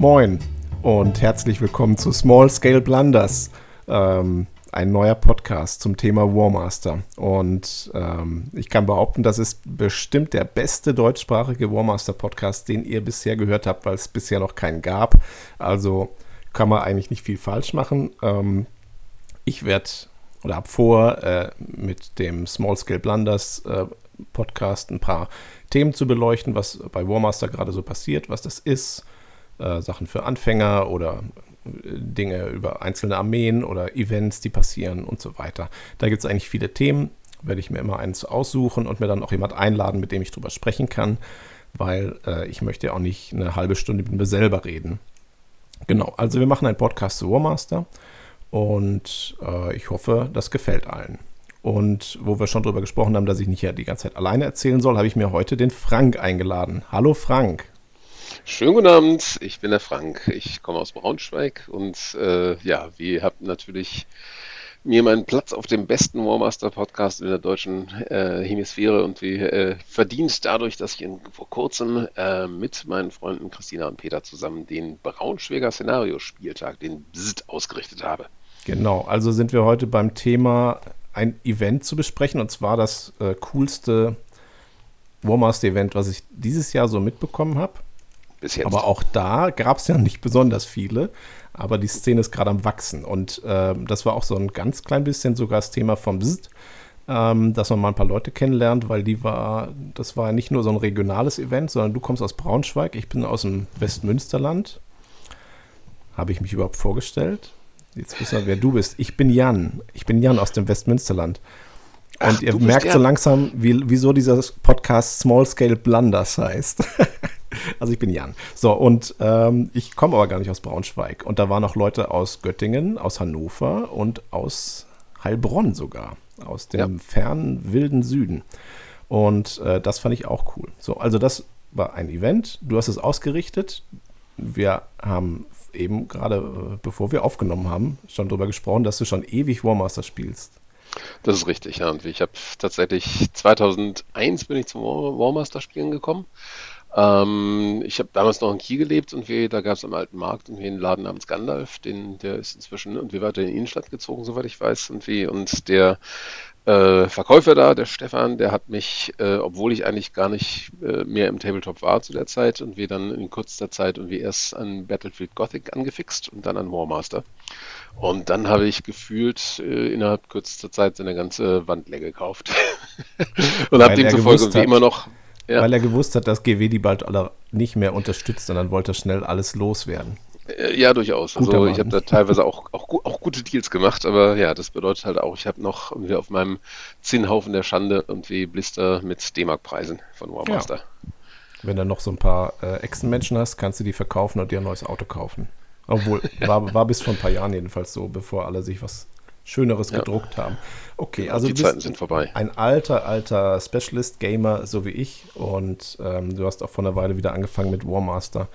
Moin und herzlich willkommen zu Small Scale Blunders, ähm, ein neuer Podcast zum Thema Warmaster. Und ähm, ich kann behaupten, das ist bestimmt der beste deutschsprachige Warmaster-Podcast, den ihr bisher gehört habt, weil es bisher noch keinen gab. Also kann man eigentlich nicht viel falsch machen. Ähm, ich werde oder habe vor, äh, mit dem Small Scale Blunders äh, Podcast ein paar Themen zu beleuchten, was bei Warmaster gerade so passiert, was das ist, äh, Sachen für Anfänger oder äh, Dinge über einzelne Armeen oder Events, die passieren und so weiter. Da gibt es eigentlich viele Themen, werde ich mir immer eins aussuchen und mir dann auch jemand einladen, mit dem ich drüber sprechen kann, weil äh, ich möchte ja auch nicht eine halbe Stunde mit mir selber reden. Genau, also wir machen einen Podcast zu Warmaster und äh, ich hoffe, das gefällt allen. Und wo wir schon drüber gesprochen haben, dass ich nicht ja die ganze Zeit alleine erzählen soll, habe ich mir heute den Frank eingeladen. Hallo Frank. Schönen guten Abend, ich bin der Frank. Ich komme aus Braunschweig und äh, ja, wir haben natürlich mir meinen Platz auf dem besten Warmaster Podcast in der deutschen äh, Hemisphäre und wie äh, verdient dadurch, dass ich in, vor kurzem äh, mit meinen Freunden Christina und Peter zusammen den Braunschweiger Szenariospieltag, den BZT, ausgerichtet habe. Genau, also sind wir heute beim Thema ein Event zu besprechen und zwar das äh, coolste Warmaster-Event, was ich dieses Jahr so mitbekommen habe. Bis jetzt. Aber auch da gab es ja nicht besonders viele, aber die Szene ist gerade am Wachsen und äh, das war auch so ein ganz klein bisschen sogar das Thema vom Bzzt, ähm, dass man mal ein paar Leute kennenlernt, weil die war, das war nicht nur so ein regionales Event, sondern du kommst aus Braunschweig, ich bin aus dem Westmünsterland. Habe ich mich überhaupt vorgestellt? Jetzt wissen wir, wer du bist. Ich bin Jan. Ich bin Jan aus dem Westmünsterland. Und Ach, ihr merkt so langsam, wie, wieso dieser Podcast Small Scale Blunders heißt. also ich bin Jan. So, und ähm, ich komme aber gar nicht aus Braunschweig. Und da waren auch Leute aus Göttingen, aus Hannover und aus Heilbronn sogar. Aus dem ja. fernen, wilden Süden. Und äh, das fand ich auch cool. So, also das war ein Event. Du hast es ausgerichtet. Wir haben eben gerade, äh, bevor wir aufgenommen haben, schon darüber gesprochen, dass du schon ewig Warmaster spielst. Das ist richtig, ja. Und ich habe tatsächlich 2001 bin ich zum Warmaster spielen gekommen. Ähm, ich habe damals noch in Kiel gelebt und wir, da gab es am alten Markt irgendwie einen Laden namens Gandalf, den, der ist inzwischen und wir weiter in die Innenstadt gezogen, soweit ich weiß, und wie und der äh, Verkäufer da, der Stefan, der hat mich, äh, obwohl ich eigentlich gar nicht äh, mehr im Tabletop war zu der Zeit und wir dann in kurzer Zeit und wir erst an Battlefield Gothic angefixt und dann an Warmaster. Und dann habe ich gefühlt äh, innerhalb kürzester Zeit seine ganze Wand leer gekauft. und habe demzufolge wie immer noch. Ja. Weil er gewusst hat, dass GW die bald alle nicht mehr unterstützt und dann wollte er schnell alles loswerden. Äh, ja, durchaus. Guter also ich habe da teilweise auch, auch, auch, gute Deals gemacht, aber ja, das bedeutet halt auch, ich habe noch irgendwie auf meinem Zinnhaufen der Schande irgendwie Blister mit D-Mark-Preisen von Warmaster. Ja. Wenn du noch so ein paar äh, Echsenmenschen hast, kannst du die verkaufen und dir ein neues Auto kaufen. Obwohl, war, war bis vor ein paar Jahren jedenfalls so, bevor alle sich was Schöneres ja. gedruckt haben. Okay, also die du Zeiten sind vorbei. Ein alter, alter Specialist-Gamer, so wie ich. Und ähm, du hast auch vor einer Weile wieder angefangen mit Warmaster.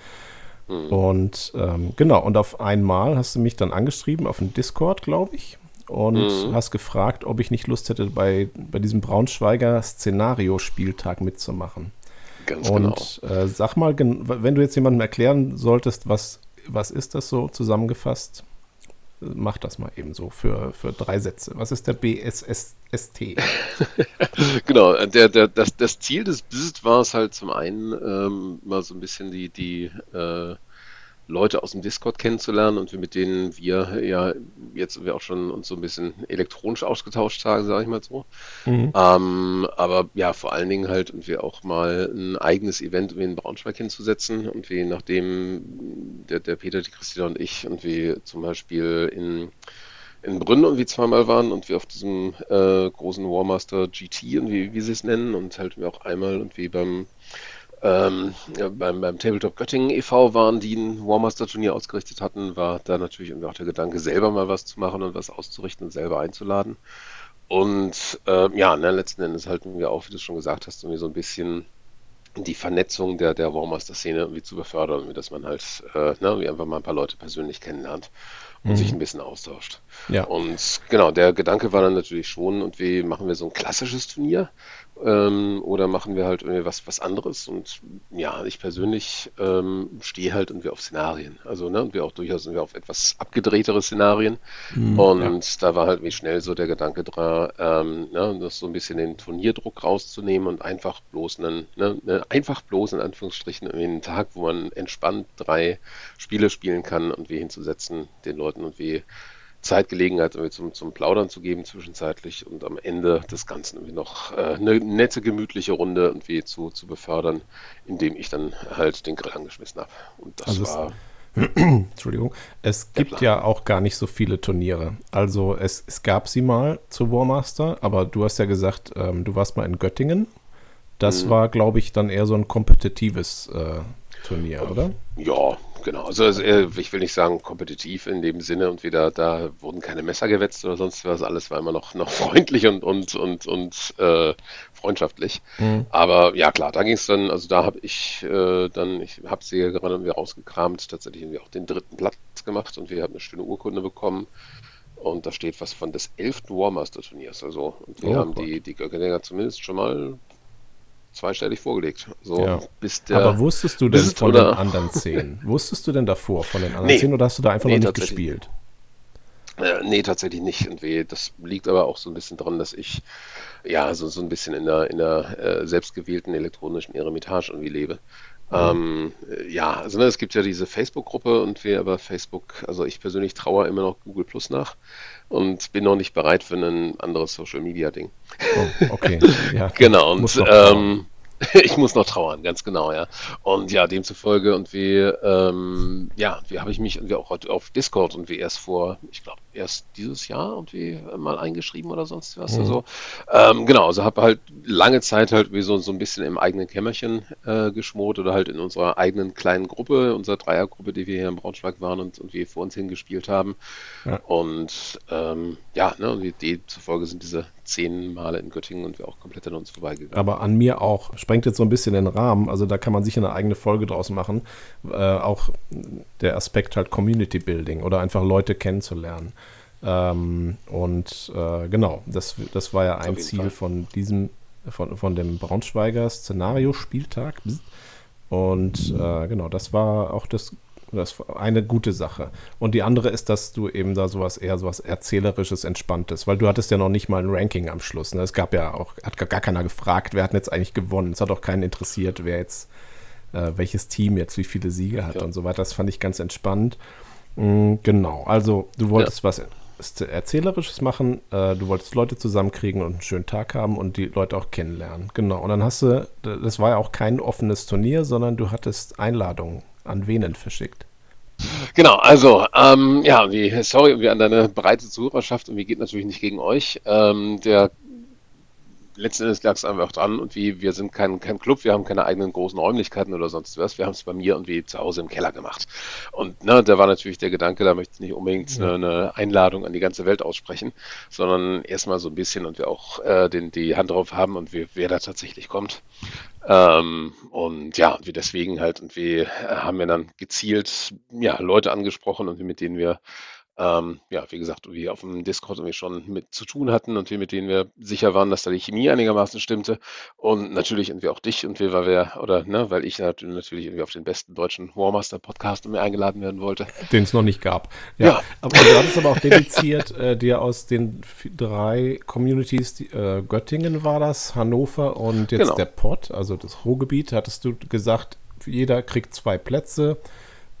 Mhm. Und ähm, genau, und auf einmal hast du mich dann angeschrieben auf dem Discord, glaube ich, und mhm. hast gefragt, ob ich nicht Lust hätte, bei, bei diesem Braunschweiger Szenario-Spieltag mitzumachen. Ganz und genau. äh, sag mal, wenn du jetzt jemandem erklären solltest, was, was ist das so zusammengefasst? Mach das mal eben so für, für drei Sätze. Was ist der BSST? genau, der, der, das, das Ziel des BIST war es halt zum einen ähm, mal so ein bisschen die, die äh, Leute aus dem Discord kennenzulernen und mit denen wir ja jetzt wir auch schon uns so ein bisschen elektronisch ausgetauscht haben, sage ich mal so. Mhm. Ähm, aber ja, vor allen Dingen halt und wir auch mal ein eigenes Event wie in Braunschweig hinzusetzen und wie nachdem der, der Peter, die Christina und ich und wie zum Beispiel in in Brünn irgendwie zweimal waren und wir auf diesem äh, großen Warmaster GT und wie, wie sie es nennen und halt wir auch einmal und wie beim ähm, beim, beim Tabletop Göttingen e.V. waren, die ein Warmaster-Turnier ausgerichtet hatten, war da natürlich irgendwie auch der Gedanke, selber mal was zu machen und was auszurichten und selber einzuladen. Und äh, ja, ne, letzten Endes halten wir auch, wie du schon gesagt hast, irgendwie so ein bisschen die Vernetzung der, der Warmaster-Szene irgendwie zu befördern, dass man halt äh, ne, wie einfach mal ein paar Leute persönlich kennenlernt und mhm. sich ein bisschen austauscht. Ja. Und genau, der Gedanke war dann natürlich schon, und wie machen wir so ein klassisches Turnier, ähm, oder machen wir halt irgendwie was, was anderes? Und ja, ich persönlich ähm, stehe halt irgendwie auf Szenarien. Also, ne, und wir auch durchaus irgendwie auf etwas abgedrehtere Szenarien. Mhm, und ja. da war halt wie schnell so der Gedanke dran, ähm, ne, das so ein bisschen den Turnierdruck rauszunehmen und einfach bloß einen, ne, ne, einfach bloß in Anführungsstrichen irgendwie einen Tag, wo man entspannt drei Spiele spielen kann und wie hinzusetzen, den Leuten und wie Zeitgelegenheit zum, zum Plaudern zu geben zwischenzeitlich und am Ende des Ganzen irgendwie noch äh, eine nette, gemütliche Runde irgendwie zu, zu befördern, indem ich dann halt den Grill angeschmissen habe. Und das also war. Entschuldigung. Es gibt ja auch gar nicht so viele Turniere. Also es, es gab sie mal zu Warmaster, aber du hast ja gesagt, ähm, du warst mal in Göttingen. Das mhm. war, glaube ich, dann eher so ein kompetitives äh, Turnier, oder? Ja, genau. Also, also ich will nicht sagen kompetitiv in dem Sinne und wieder da wurden keine Messer gewetzt oder sonst was. Alles war immer noch, noch freundlich und und und und äh, freundschaftlich. Mhm. Aber ja klar, da ging es dann. Also da habe ich äh, dann, ich habe sie ja gerade irgendwie rausgekramt, tatsächlich irgendwie auch den dritten Platz gemacht und wir haben eine schöne Urkunde bekommen. Und da steht was von des elften Warmaster-Turniers. Also, und wir oh, haben Gott. die, die Göckeninger zumindest schon mal zweistellig vorgelegt. So, ja. der, Aber wusstest du denn von oder? den anderen zehn? wusstest du denn davor von den anderen nee. zehn oder hast du da einfach nee, noch nicht gespielt? Äh, nee, tatsächlich nicht. Das liegt aber auch so ein bisschen daran, dass ich ja so, so ein bisschen in der, in der äh, selbstgewählten elektronischen Eremitage irgendwie lebe. Mhm. Ähm, ja, also ne, es gibt ja diese Facebook-Gruppe und wir aber Facebook, also ich persönlich traue immer noch Google Plus nach und bin noch nicht bereit für ein anderes Social Media Ding. Oh, okay. Ja, genau. Und ähm, ich muss noch trauern, ganz genau, ja. Und ja, demzufolge und wie, ähm, ja, wie habe ich mich irgendwie auch auf Discord und wie erst vor, ich glaube, erst dieses Jahr und wie mal eingeschrieben oder sonst was. Mhm. Also, ähm, genau, also habe halt lange Zeit halt wie so, so ein bisschen im eigenen Kämmerchen äh, geschmort oder halt in unserer eigenen kleinen Gruppe, unserer Dreiergruppe, die wir hier in Braunschweig waren und, und wir vor uns hingespielt haben. Ja. Und ähm, ja, ne, und demzufolge sind diese zehn Male in Göttingen und wir auch komplett an uns vorbeigegangen. Aber an mir auch. Sprengt jetzt so ein bisschen den Rahmen. Also da kann man sicher eine eigene Folge draus machen. Äh, auch der Aspekt halt Community Building oder einfach Leute kennenzulernen. Ähm, und äh, genau, das, das war ja ein Ziel Fall. von diesem, von, von dem Braunschweiger Szenario-Spieltag. Und äh, genau, das war auch das das eine gute Sache. Und die andere ist, dass du eben da sowas eher sowas Erzählerisches, Entspanntes, weil du hattest ja noch nicht mal ein Ranking am Schluss. Ne? Es gab ja auch, hat gar keiner gefragt, wer hat jetzt eigentlich gewonnen. Es hat auch keinen interessiert, wer jetzt, äh, welches Team jetzt wie viele Siege hat ja. und so weiter. Das fand ich ganz entspannt. Mhm, genau, also du wolltest ja. was Erzählerisches machen, äh, du wolltest Leute zusammenkriegen und einen schönen Tag haben und die Leute auch kennenlernen. Genau, und dann hast du, das war ja auch kein offenes Turnier, sondern du hattest Einladungen an wen verschickt? Genau, also, ähm, ja, wie, sorry, wie an deine breite Zuhörerschaft und wie geht natürlich nicht gegen euch. Ähm, der letzten Endes lag es einfach dran und wie wir sind kein, kein Club, wir haben keine eigenen großen Räumlichkeiten oder sonst was. Wir haben es bei mir und wie zu Hause im Keller gemacht. Und ne, da war natürlich der Gedanke, da möchte ich nicht unbedingt ja. eine, eine, Einladung an die ganze Welt aussprechen, sondern erstmal so ein bisschen und wir auch äh, den, die Hand drauf haben und wie, wer da tatsächlich kommt. Ähm, und ja, wir deswegen halt und wir haben wir dann gezielt ja, Leute angesprochen und mit denen wir ähm, ja, wie gesagt, wir auf dem Discord irgendwie schon mit zu tun hatten und wir mit denen wir sicher waren, dass da die Chemie einigermaßen stimmte. Und natürlich irgendwie auch dich und wir, weil wir, oder ne, weil ich natürlich irgendwie auf den besten deutschen Warmaster Podcast mir eingeladen werden wollte. Den es noch nicht gab. Ja. ja. Aber du hattest aber auch dediziert äh, dir aus den drei Communities, die, äh, Göttingen war das, Hannover und jetzt genau. der Pott, also das Ruhrgebiet, hattest du gesagt, jeder kriegt zwei Plätze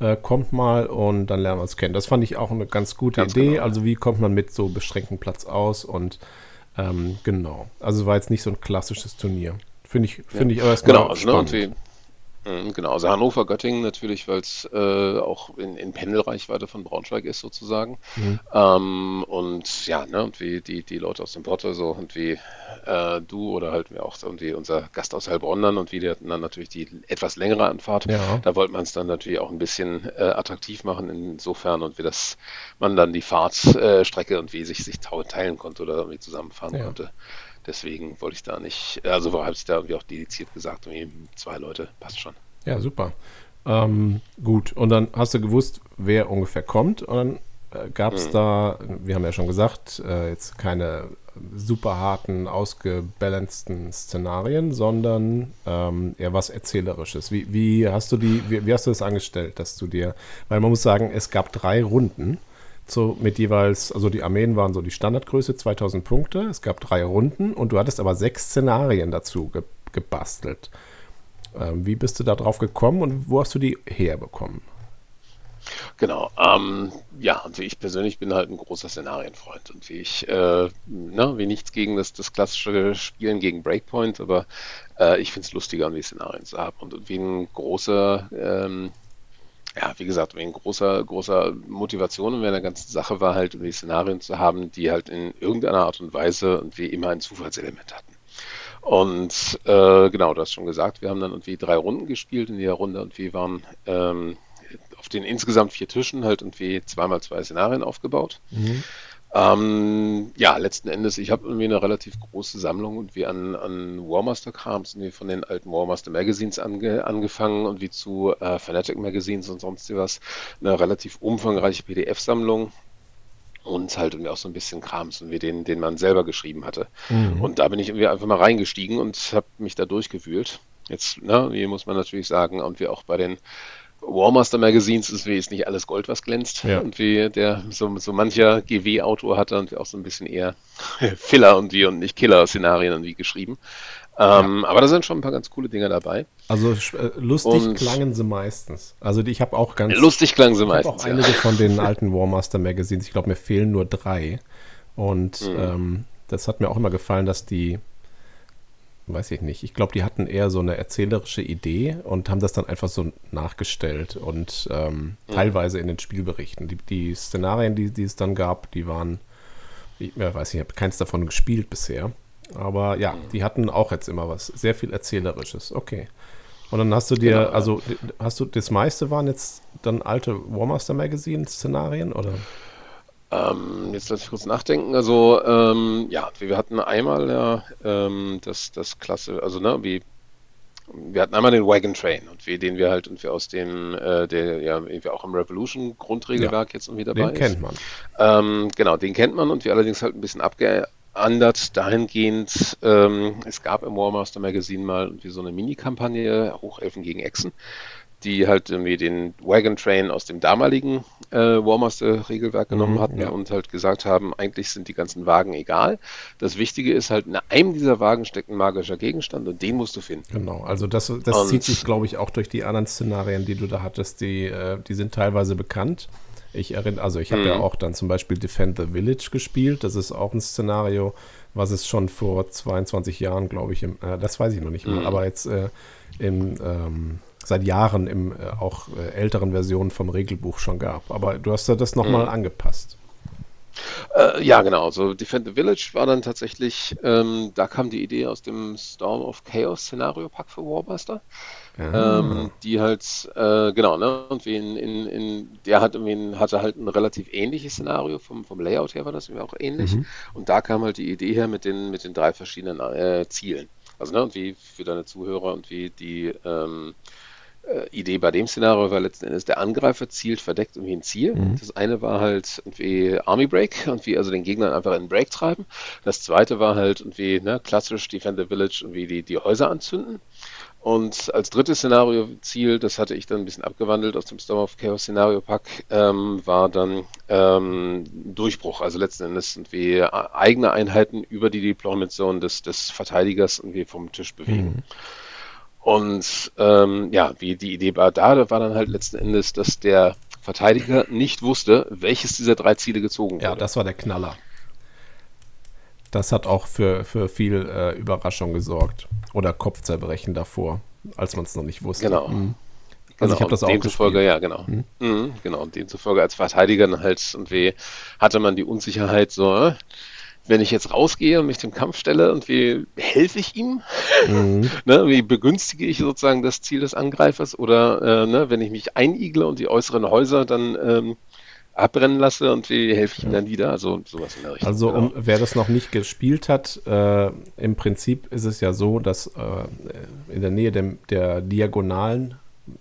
äh, kommt mal und dann lernen wir uns kennen. Das fand ich auch eine ganz gute ganz Idee. Genau. Also wie kommt man mit so beschränktem Platz aus und ähm, genau. Also war jetzt nicht so ein klassisches Turnier. Finde ich, finde ja. ich aber erstmal genau, also, ne, spannend. Mhm, genau, also Hannover, Göttingen natürlich, weil es äh, auch in, in Pendelreichweite von Braunschweig ist sozusagen. Mhm. Ähm, und ja, ne, und wie die, die Leute aus dem Porto so und wie äh, du oder halt mir auch irgendwie unser Gast aus Heilbronn dann und wie hatten dann natürlich die etwas längere Anfahrt. Ja. Da wollte man es dann natürlich auch ein bisschen äh, attraktiv machen insofern und wie das man dann die Fahrtstrecke und wie sich sich teilen konnte oder irgendwie zusammenfahren ja. konnte. Deswegen wollte ich da nicht, also habe ich da irgendwie auch dediziert gesagt, zwei Leute, passt schon. Ja, super. Ähm, gut, und dann hast du gewusst, wer ungefähr kommt und dann äh, gab es mhm. da, wir haben ja schon gesagt, äh, jetzt keine super harten, ausgebalanceden Szenarien, sondern ähm, eher was Erzählerisches. Wie, wie hast du die, wie, wie, hast du das angestellt, dass du dir, weil man muss sagen, es gab drei Runden so mit jeweils, also die Armeen waren so die Standardgröße, 2000 Punkte, es gab drei Runden und du hattest aber sechs Szenarien dazu ge gebastelt. Ähm, wie bist du da drauf gekommen und wo hast du die herbekommen? Genau. Ähm, ja, und ich persönlich bin halt ein großer Szenarienfreund und wie ich, äh, ne, wie nichts gegen das, das klassische Spielen gegen Breakpoint, aber äh, ich finde es lustiger, um die Szenarien zu haben. Und, und wie ein großer, ähm, ja, wie gesagt, wie ein großer, großer Motivation in der ganzen Sache war halt, die Szenarien zu haben, die halt in irgendeiner Art und Weise und wie immer ein Zufallselement hatten. Und äh, genau, du hast schon gesagt, wir haben dann irgendwie drei Runden gespielt in jeder Runde und wir waren ähm, auf den insgesamt vier Tischen halt irgendwie zweimal zwei Szenarien aufgebaut. Mhm. Ähm, ja, letzten Endes, ich habe irgendwie eine relativ große Sammlung und wie an, an Warmaster-Krams, von den alten Warmaster Magazines ange, angefangen und wie zu äh, Fanatic Magazines und sonst was, eine relativ umfangreiche PDF-Sammlung und halt irgendwie auch so ein bisschen Krams, und wie den, den man selber geschrieben hatte. Mhm. Und da bin ich irgendwie einfach mal reingestiegen und habe mich da durchgewühlt. Jetzt, ne, hier muss man natürlich sagen, und wir auch bei den Warmaster Magazines ist wie ist nicht alles Gold, was glänzt. Ja. Und wie der so, so mancher GW-Autor hat dann auch so ein bisschen eher Filler und wie und nicht Killer-Szenarien und wie geschrieben. Ähm, ja. Aber da sind schon ein paar ganz coole Dinge dabei. Also äh, lustig und klangen sie meistens. Also ich habe auch ganz. Lustig klangen sie meistens. Ich auch einige ja. von den alten Warmaster Magazines. Ich glaube, mir fehlen nur drei. Und mhm. ähm, das hat mir auch immer gefallen, dass die weiß ich nicht. Ich glaube, die hatten eher so eine erzählerische Idee und haben das dann einfach so nachgestellt und ähm, mhm. teilweise in den Spielberichten. Die, die Szenarien, die, die, es dann gab, die waren, ich ja, weiß nicht, ich habe keins davon gespielt bisher. Aber ja, mhm. die hatten auch jetzt immer was, sehr viel Erzählerisches. Okay. Und dann hast du dir, genau, also hast du, das meiste waren jetzt dann alte Warmaster Magazine Szenarien oder? Ähm, jetzt lass ich kurz nachdenken. Also, ähm, ja, wir hatten einmal ja ähm, das, das Klasse, also, ne, wie, wir hatten einmal den Wagon Train und wie, den wir halt und wir aus dem, äh, der ja irgendwie auch im Revolution Grundregelwerk ja, jetzt irgendwie dabei den ist. Den kennt man. Ähm, genau, den kennt man und wir allerdings halt ein bisschen abgeändert dahingehend, ähm, es gab im Warmaster Magazine mal irgendwie so eine Mini-Kampagne, Hochelfen gegen Echsen die halt irgendwie den Wagon Train aus dem damaligen äh, Warmaster-Regelwerk genommen mhm, hatten ja. und halt gesagt haben, eigentlich sind die ganzen Wagen egal. Das Wichtige ist halt, in einem dieser Wagen steckt ein magischer Gegenstand und den musst du finden. Genau, also das, das zieht sich, glaube ich, auch durch die anderen Szenarien, die du da hattest. Die, äh, die sind teilweise bekannt. Ich erinnere, also ich habe mhm. ja auch dann zum Beispiel Defend the Village gespielt. Das ist auch ein Szenario, was es schon vor 22 Jahren, glaube ich, im, äh, das weiß ich noch nicht mehr, mhm. aber jetzt äh, im ähm, seit Jahren im äh, auch äh, älteren Versionen vom Regelbuch schon gab. Aber du hast ja das nochmal mhm. angepasst. Äh, ja, genau. So Defend the Village war dann tatsächlich, ähm, da kam die Idee aus dem Storm of Chaos Szenario Pack für Warbuster. Ah. Ähm, die halt, äh, genau, ne? Und wie in, in, in der hat irgendwie, hatte halt ein relativ ähnliches Szenario, vom, vom Layout her war das auch ähnlich. Mhm. Und da kam halt die Idee her mit den, mit den drei verschiedenen äh, Zielen. Also, ne, und wie für deine Zuhörer und wie die ähm, äh, Idee bei dem Szenario war letzten Endes, der Angreifer zielt verdeckt irgendwie ein Ziel. Mhm. Das eine war halt irgendwie Army Break und wie also den Gegner einfach in den Break treiben. Das zweite war halt irgendwie ne, klassisch Defend the Village und wie die, die Häuser anzünden. Und als drittes Szenario-Ziel, das hatte ich dann ein bisschen abgewandelt aus dem Storm of Chaos Szenario-Pack, ähm, war dann ähm, Durchbruch. Also letzten Endes irgendwie eigene Einheiten über die Deployment Zone des, des Verteidigers irgendwie vom Tisch bewegen. Mhm. Und ähm, ja, wie die Idee war da, war dann halt letzten Endes, dass der Verteidiger nicht wusste, welches dieser drei Ziele gezogen wurde. Ja, das war der Knaller. Das hat auch für, für viel äh, Überraschung gesorgt. Oder Kopfzerbrechen davor, als man es noch nicht wusste. Genau. Mhm. Also genau, ich habe das auch demzufolge, gespielt. ja, genau. Mhm. Mhm, genau, und demzufolge als Verteidiger dann halt irgendwie hatte man die Unsicherheit so, äh, wenn ich jetzt rausgehe und mich dem Kampf stelle und wie helfe ich ihm? Mhm. ne, wie begünstige ich sozusagen das Ziel des Angreifers? Oder äh, ne, wenn ich mich einigle und die äußeren Häuser dann ähm, abbrennen lasse und wie helfe ich ihm dann wieder? Also sowas in der Richtung. Also um, wer das noch nicht gespielt hat, äh, im Prinzip ist es ja so, dass äh, in der Nähe der, der diagonalen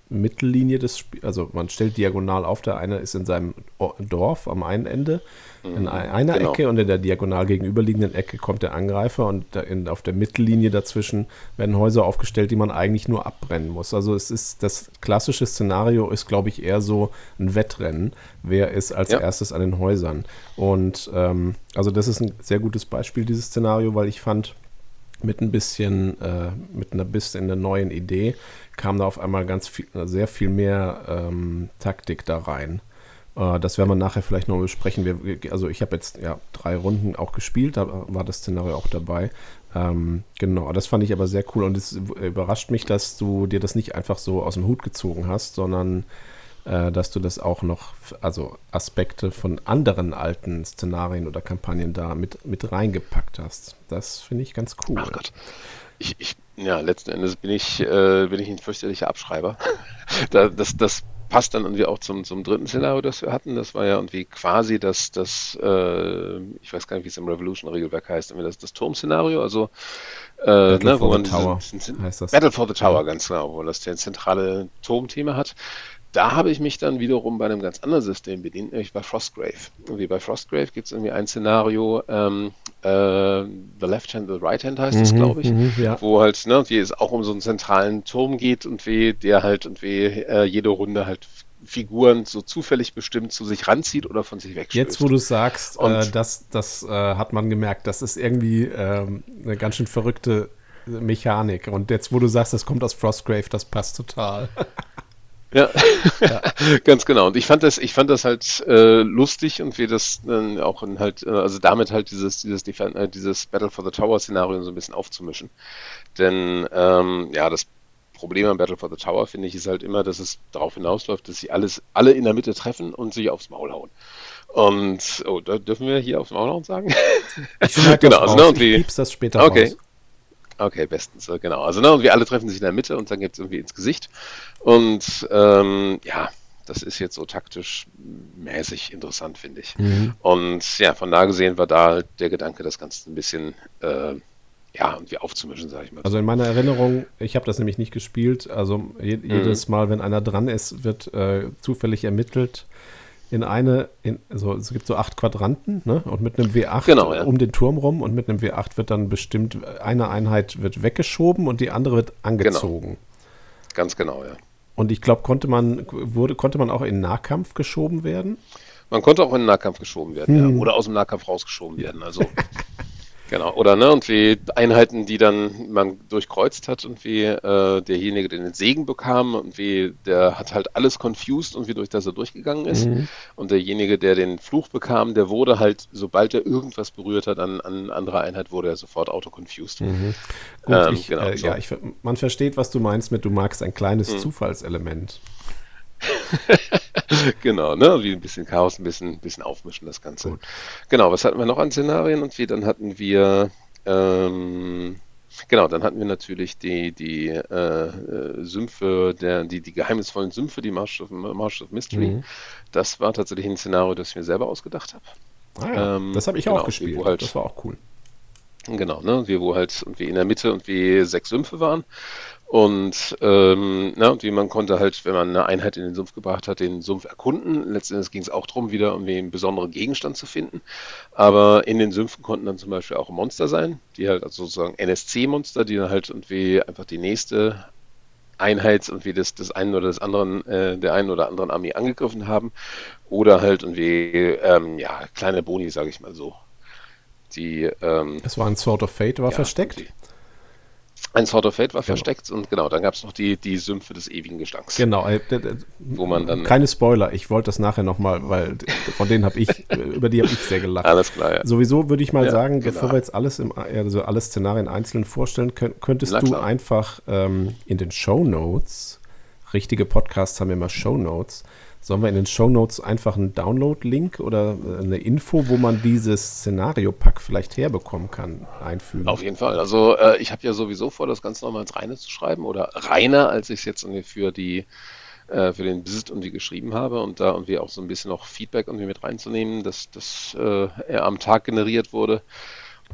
Mittellinie des Spiels, also man stellt diagonal auf, der eine ist in seinem Dorf am einen Ende in mhm. einer genau. Ecke und in der diagonal gegenüberliegenden Ecke kommt der Angreifer und in, auf der Mittellinie dazwischen werden Häuser aufgestellt, die man eigentlich nur abbrennen muss. Also es ist das klassische Szenario ist, glaube ich, eher so ein Wettrennen. Wer ist als ja. erstes an den Häusern? Und ähm, also das ist ein sehr gutes Beispiel, dieses Szenario, weil ich fand, mit ein bisschen, äh, mit einer bisschen einer neuen Idee kam da auf einmal ganz viel, sehr viel mehr ähm, Taktik da rein. Äh, das werden wir nachher vielleicht noch besprechen. Wir, also ich habe jetzt ja drei Runden auch gespielt, da war das Szenario auch dabei. Ähm, genau, das fand ich aber sehr cool und es überrascht mich, dass du dir das nicht einfach so aus dem Hut gezogen hast, sondern äh, dass du das auch noch, also Aspekte von anderen alten Szenarien oder Kampagnen da mit, mit reingepackt hast. Das finde ich ganz cool. Ach Gott. Ich, ich, ja, letzten Endes bin ich, äh, bin ich ein fürchterlicher Abschreiber. da, das, das passt dann irgendwie auch zum, zum dritten Szenario, das wir hatten. Das war ja irgendwie quasi das, das äh, ich weiß gar nicht, wie es im Revolution-Regelwerk heißt, das, das Turm-Szenario, also äh, Battle ne, for wo man the Tower diesen, heißt das. Battle for the Tower, ganz genau, wo das der zentrale Turmthema hat. Da habe ich mich dann wiederum bei einem ganz anderen System bedient, nämlich bei Frostgrave. Wie bei Frostgrave gibt es irgendwie ein Szenario, ähm, äh, The Left Hand, The Right Hand heißt es, mhm, glaube ich, mhm, ja. wo halt, ne, wie es auch um so einen zentralen Turm geht und wie der halt und wie äh, jede Runde halt Figuren so zufällig bestimmt zu sich ranzieht oder von sich wegstößt. Jetzt, wo du sagst, äh, das, das äh, hat man gemerkt, das ist irgendwie ähm, eine ganz schön verrückte Mechanik. Und jetzt, wo du sagst, das kommt aus Frostgrave, das passt total. Ja, ja. ganz genau. Und ich fand das, ich fand das halt äh, lustig und wir das dann auch in halt, äh, also damit halt dieses, dieses, äh, dieses Battle for the Tower Szenario so ein bisschen aufzumischen. Denn ähm, ja, das Problem am Battle for the Tower finde ich ist halt immer, dass es darauf hinausläuft, dass sie alles, alle in der Mitte treffen und sich aufs Maul hauen. Und oh, da dürfen wir hier aufs Maul hauen sagen. Ich genau, also, ne, und wie, ich das später okay. Raus. Okay, bestens, genau. Also, ne, und wir alle treffen sich in der Mitte und dann gibt es irgendwie ins Gesicht. Und ähm, ja, das ist jetzt so taktisch mäßig interessant, finde ich. Mhm. Und ja, von da gesehen war da der Gedanke, das Ganze ein bisschen äh, ja, irgendwie aufzumischen, sage ich mal. Also in meiner Erinnerung, ich habe das nämlich nicht gespielt, also je, mhm. jedes Mal, wenn einer dran ist, wird äh, zufällig ermittelt, in eine, in, also es gibt so acht Quadranten, ne? Und mit einem W8 genau, ja. um den Turm rum und mit einem W8 wird dann bestimmt, eine Einheit wird weggeschoben und die andere wird angezogen. Genau. Ganz genau, ja. Und ich glaube, konnte man, wurde, konnte man auch in Nahkampf geschoben werden? Man konnte auch in den Nahkampf geschoben werden, hm. ja. Oder aus dem Nahkampf rausgeschoben werden. Also Genau, oder ne, und wie Einheiten, die dann man durchkreuzt hat und wie äh, derjenige, der den Segen bekam und wie der hat halt alles confused und wie durch das er durchgegangen ist. Mhm. Und derjenige, der den Fluch bekam, der wurde halt, sobald er irgendwas berührt hat an, an andere Einheit, wurde er sofort auto-confused. Mhm. Gut, ähm, ich, genau, äh, so. ja, ich, man versteht, was du meinst mit, du magst ein kleines mhm. Zufallselement. genau, ne? Wie ein bisschen Chaos, ein bisschen, bisschen aufmischen, das Ganze. Gut. Genau, was hatten wir noch an Szenarien? Und wie dann hatten wir, ähm, genau, dann hatten wir natürlich die, die äh, Sümpfe, der, die, die geheimnisvollen Sümpfe, die Marsh of, Marsh of Mystery. Mhm. Das war tatsächlich ein Szenario, das ich mir selber ausgedacht habe. Ah, ja. ähm, das habe ich genau, auch gespielt. Halt, das war auch cool. Genau, ne? Wir, wo halt irgendwie in der Mitte und wie sechs Sümpfe waren. Und ähm, na, wie man konnte halt, wenn man eine Einheit in den Sumpf gebracht hat, den Sumpf erkunden. Letztendlich ging es auch darum, wieder irgendwie einen besonderen Gegenstand zu finden. Aber in den Sümpfen konnten dann zum Beispiel auch Monster sein, die halt also sozusagen NSC-Monster, die dann halt irgendwie einfach die nächste Einheit irgendwie des, des einen oder des anderen, äh, der einen oder anderen Armee angegriffen haben. Oder halt irgendwie, ähm, ja, kleine Boni, sage ich mal so. Die, ähm, es war ein Sword of Fate, war ja, versteckt. Die, ein Sword of Fate war genau. versteckt und genau, dann gab es noch die, die Sümpfe des ewigen Gestanks. Genau, äh, wo man dann. Keine Spoiler, ich wollte das nachher nochmal, weil von denen habe ich, über die habe ich sehr gelacht. Alles klar, ja. Sowieso würde ich mal ja, sagen, genau. bevor wir jetzt alles im, also alle Szenarien einzeln vorstellen, könnt, könntest du einfach ähm, in den Show Notes, richtige Podcasts haben immer Show Notes, Sollen wir in den Show Notes einfach einen Download-Link oder äh, eine Info, wo man dieses Szenario-Pack vielleicht herbekommen kann, einfügen? Auf jeden Fall. Also äh, ich habe ja sowieso vor, das Ganze nochmal ins Reine zu schreiben oder reiner, als ich es jetzt für die äh, für den Visit irgendwie geschrieben habe und da irgendwie auch so ein bisschen noch Feedback irgendwie mit reinzunehmen, dass das äh, er am Tag generiert wurde.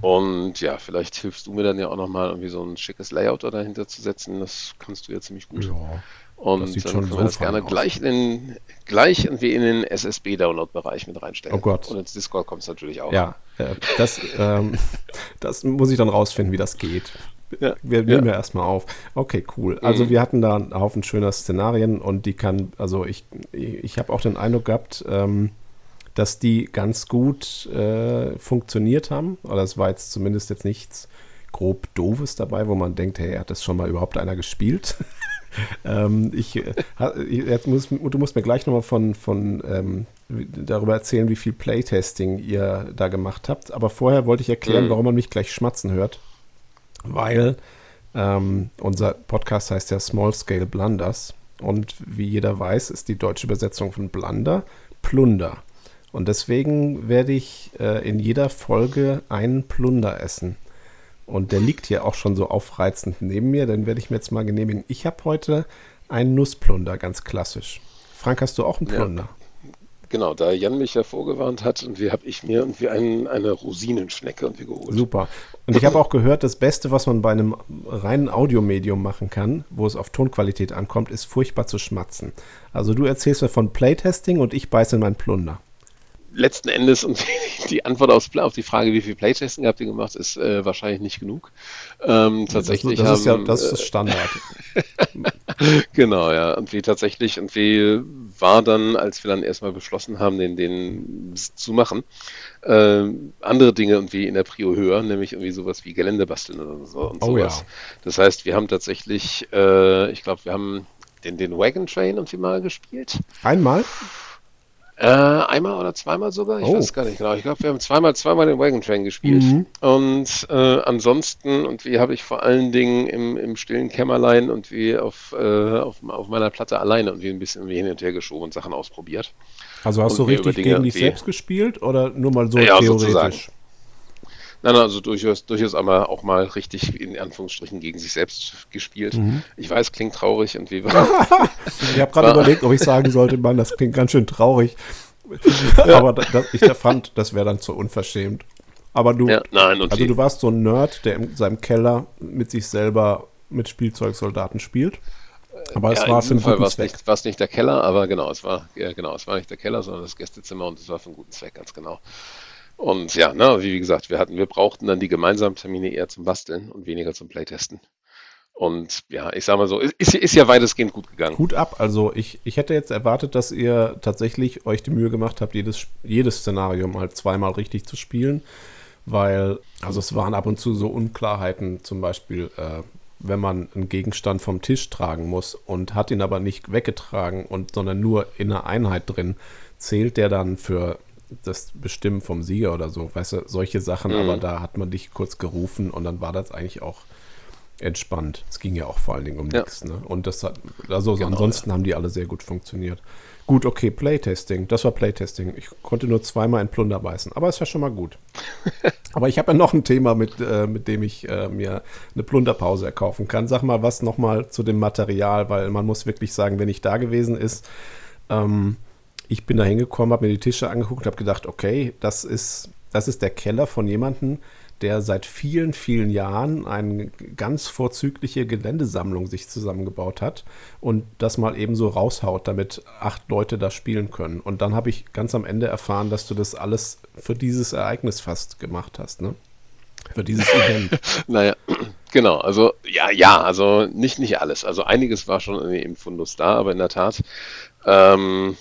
Und ja, vielleicht hilfst du mir dann ja auch nochmal irgendwie so ein schickes Layout dahinter zu setzen. Das kannst du ja ziemlich gut. Ja. Und dann können wir das gerne gleich in, den, gleich irgendwie in den SSB-Download-Bereich mit reinstellen. Oh Gott. Und ins Discord kommt es natürlich auch. Ja, äh, das, ähm, das muss ich dann rausfinden, wie das geht. Ja, wir nehmen ja, ja erstmal auf. Okay, cool. Also mhm. wir hatten da einen Haufen schöner Szenarien und die kann, also ich, ich habe auch den Eindruck gehabt, ähm, dass die ganz gut äh, funktioniert haben. Oder es war jetzt zumindest jetzt nichts grob Doofes dabei, wo man denkt, hey, hat das schon mal überhaupt einer gespielt? ähm, ich, äh, jetzt muss, du musst mir gleich nochmal von, von ähm, darüber erzählen, wie viel Playtesting ihr da gemacht habt. Aber vorher wollte ich erklären, mhm. warum man mich gleich schmatzen hört weil ähm, unser Podcast heißt ja Small Scale Blunders und wie jeder weiß, ist die deutsche Übersetzung von Blunder Plunder. Und deswegen werde ich äh, in jeder Folge einen Plunder essen. Und der liegt hier auch schon so aufreizend neben mir, den werde ich mir jetzt mal genehmigen. Ich habe heute einen Nussplunder, ganz klassisch. Frank, hast du auch einen Plunder? Ja. Genau, da Jan mich ja vorgewarnt hat und wie habe ich mir irgendwie einen, eine Rosinenschnecke irgendwie geholt. Super. Und ich habe auch gehört, das Beste, was man bei einem reinen Audiomedium machen kann, wo es auf Tonqualität ankommt, ist furchtbar zu schmatzen. Also du erzählst mir von Playtesting und ich beiße in meinen Plunder letzten Endes und die Antwort auf, auf, die Frage, wie viel Playtesting habt ihr gemacht, ist äh, wahrscheinlich nicht genug. Ähm, tatsächlich das, das haben, ist ja das ist Standard. genau, ja. Und wie tatsächlich, und wie war dann, als wir dann erstmal beschlossen haben, den, den zu machen, äh, andere Dinge irgendwie in der Prio höher, nämlich irgendwie sowas wie Gelände basteln oder so und oh, sowas. Ja. Das heißt, wir haben tatsächlich, äh, ich glaube, wir haben den, den Wagon Train irgendwie mal gespielt. Einmal? Äh, einmal oder zweimal sogar, ich oh. weiß gar nicht genau. Ich glaube, wir haben zweimal, zweimal den Wagon Train gespielt. Mhm. Und äh, ansonsten, und wie habe ich vor allen Dingen im, im stillen Kämmerlein und wie auf, äh, auf, auf, meiner Platte alleine und wie ein bisschen hin und her geschoben und Sachen ausprobiert. Also hast und du richtig gegen dich selbst gespielt oder nur mal so ja, theoretisch? Sozusagen. Nein, nein, also durchaus, durchaus einmal auch mal richtig in Anführungsstrichen gegen sich selbst gespielt. Mhm. Ich weiß, klingt traurig und wie war. ich habe gerade überlegt, ob ich sagen sollte, Mann, das klingt ganz schön traurig. Aber da, da, ich fand, das wäre dann zu unverschämt. Aber du, ja, nein, also du warst so ein Nerd, der in seinem Keller mit sich selber mit Spielzeugsoldaten spielt. Aber es ja, war für einen Fall guten Zweck. Nicht, war es nicht der Keller, aber genau, es war ja, genau, es war nicht der Keller, sondern das Gästezimmer und es war für einen guten Zweck, ganz genau. Und ja, ne, wie gesagt, wir hatten, wir brauchten dann die gemeinsamen Termine eher zum Basteln und weniger zum Playtesten. Und ja, ich sag mal so, ist, ist ja weitestgehend gut gegangen. Gut ab. Also ich, ich hätte jetzt erwartet, dass ihr tatsächlich euch die Mühe gemacht habt, jedes, jedes Szenario mal zweimal richtig zu spielen. Weil, also es waren ab und zu so Unklarheiten, zum Beispiel, äh, wenn man einen Gegenstand vom Tisch tragen muss und hat ihn aber nicht weggetragen und sondern nur in einer Einheit drin, zählt der dann für das Bestimmen vom Sieger oder so, weißt du, solche Sachen, mhm. aber da hat man dich kurz gerufen und dann war das eigentlich auch entspannt. Es ging ja auch vor allen Dingen um ja. nichts, ne? Und das hat, also genau, ansonsten ja. haben die alle sehr gut funktioniert. Gut, okay, Playtesting, das war Playtesting. Ich konnte nur zweimal in Plunder beißen, aber ist ja schon mal gut. aber ich habe ja noch ein Thema, mit, äh, mit dem ich äh, mir eine Plunderpause erkaufen kann. Sag mal was nochmal zu dem Material, weil man muss wirklich sagen, wenn ich da gewesen ist, ähm, ich bin da hingekommen, habe mir die Tische angeguckt und habe gedacht, okay, das ist, das ist der Keller von jemandem, der seit vielen, vielen Jahren eine ganz vorzügliche Geländesammlung sich zusammengebaut hat und das mal eben so raushaut, damit acht Leute da spielen können. Und dann habe ich ganz am Ende erfahren, dass du das alles für dieses Ereignis fast gemacht hast, ne? Für dieses Event. naja, genau. Also, ja, ja, also nicht, nicht alles. Also einiges war schon im Fundus da, aber in der Tat, ähm,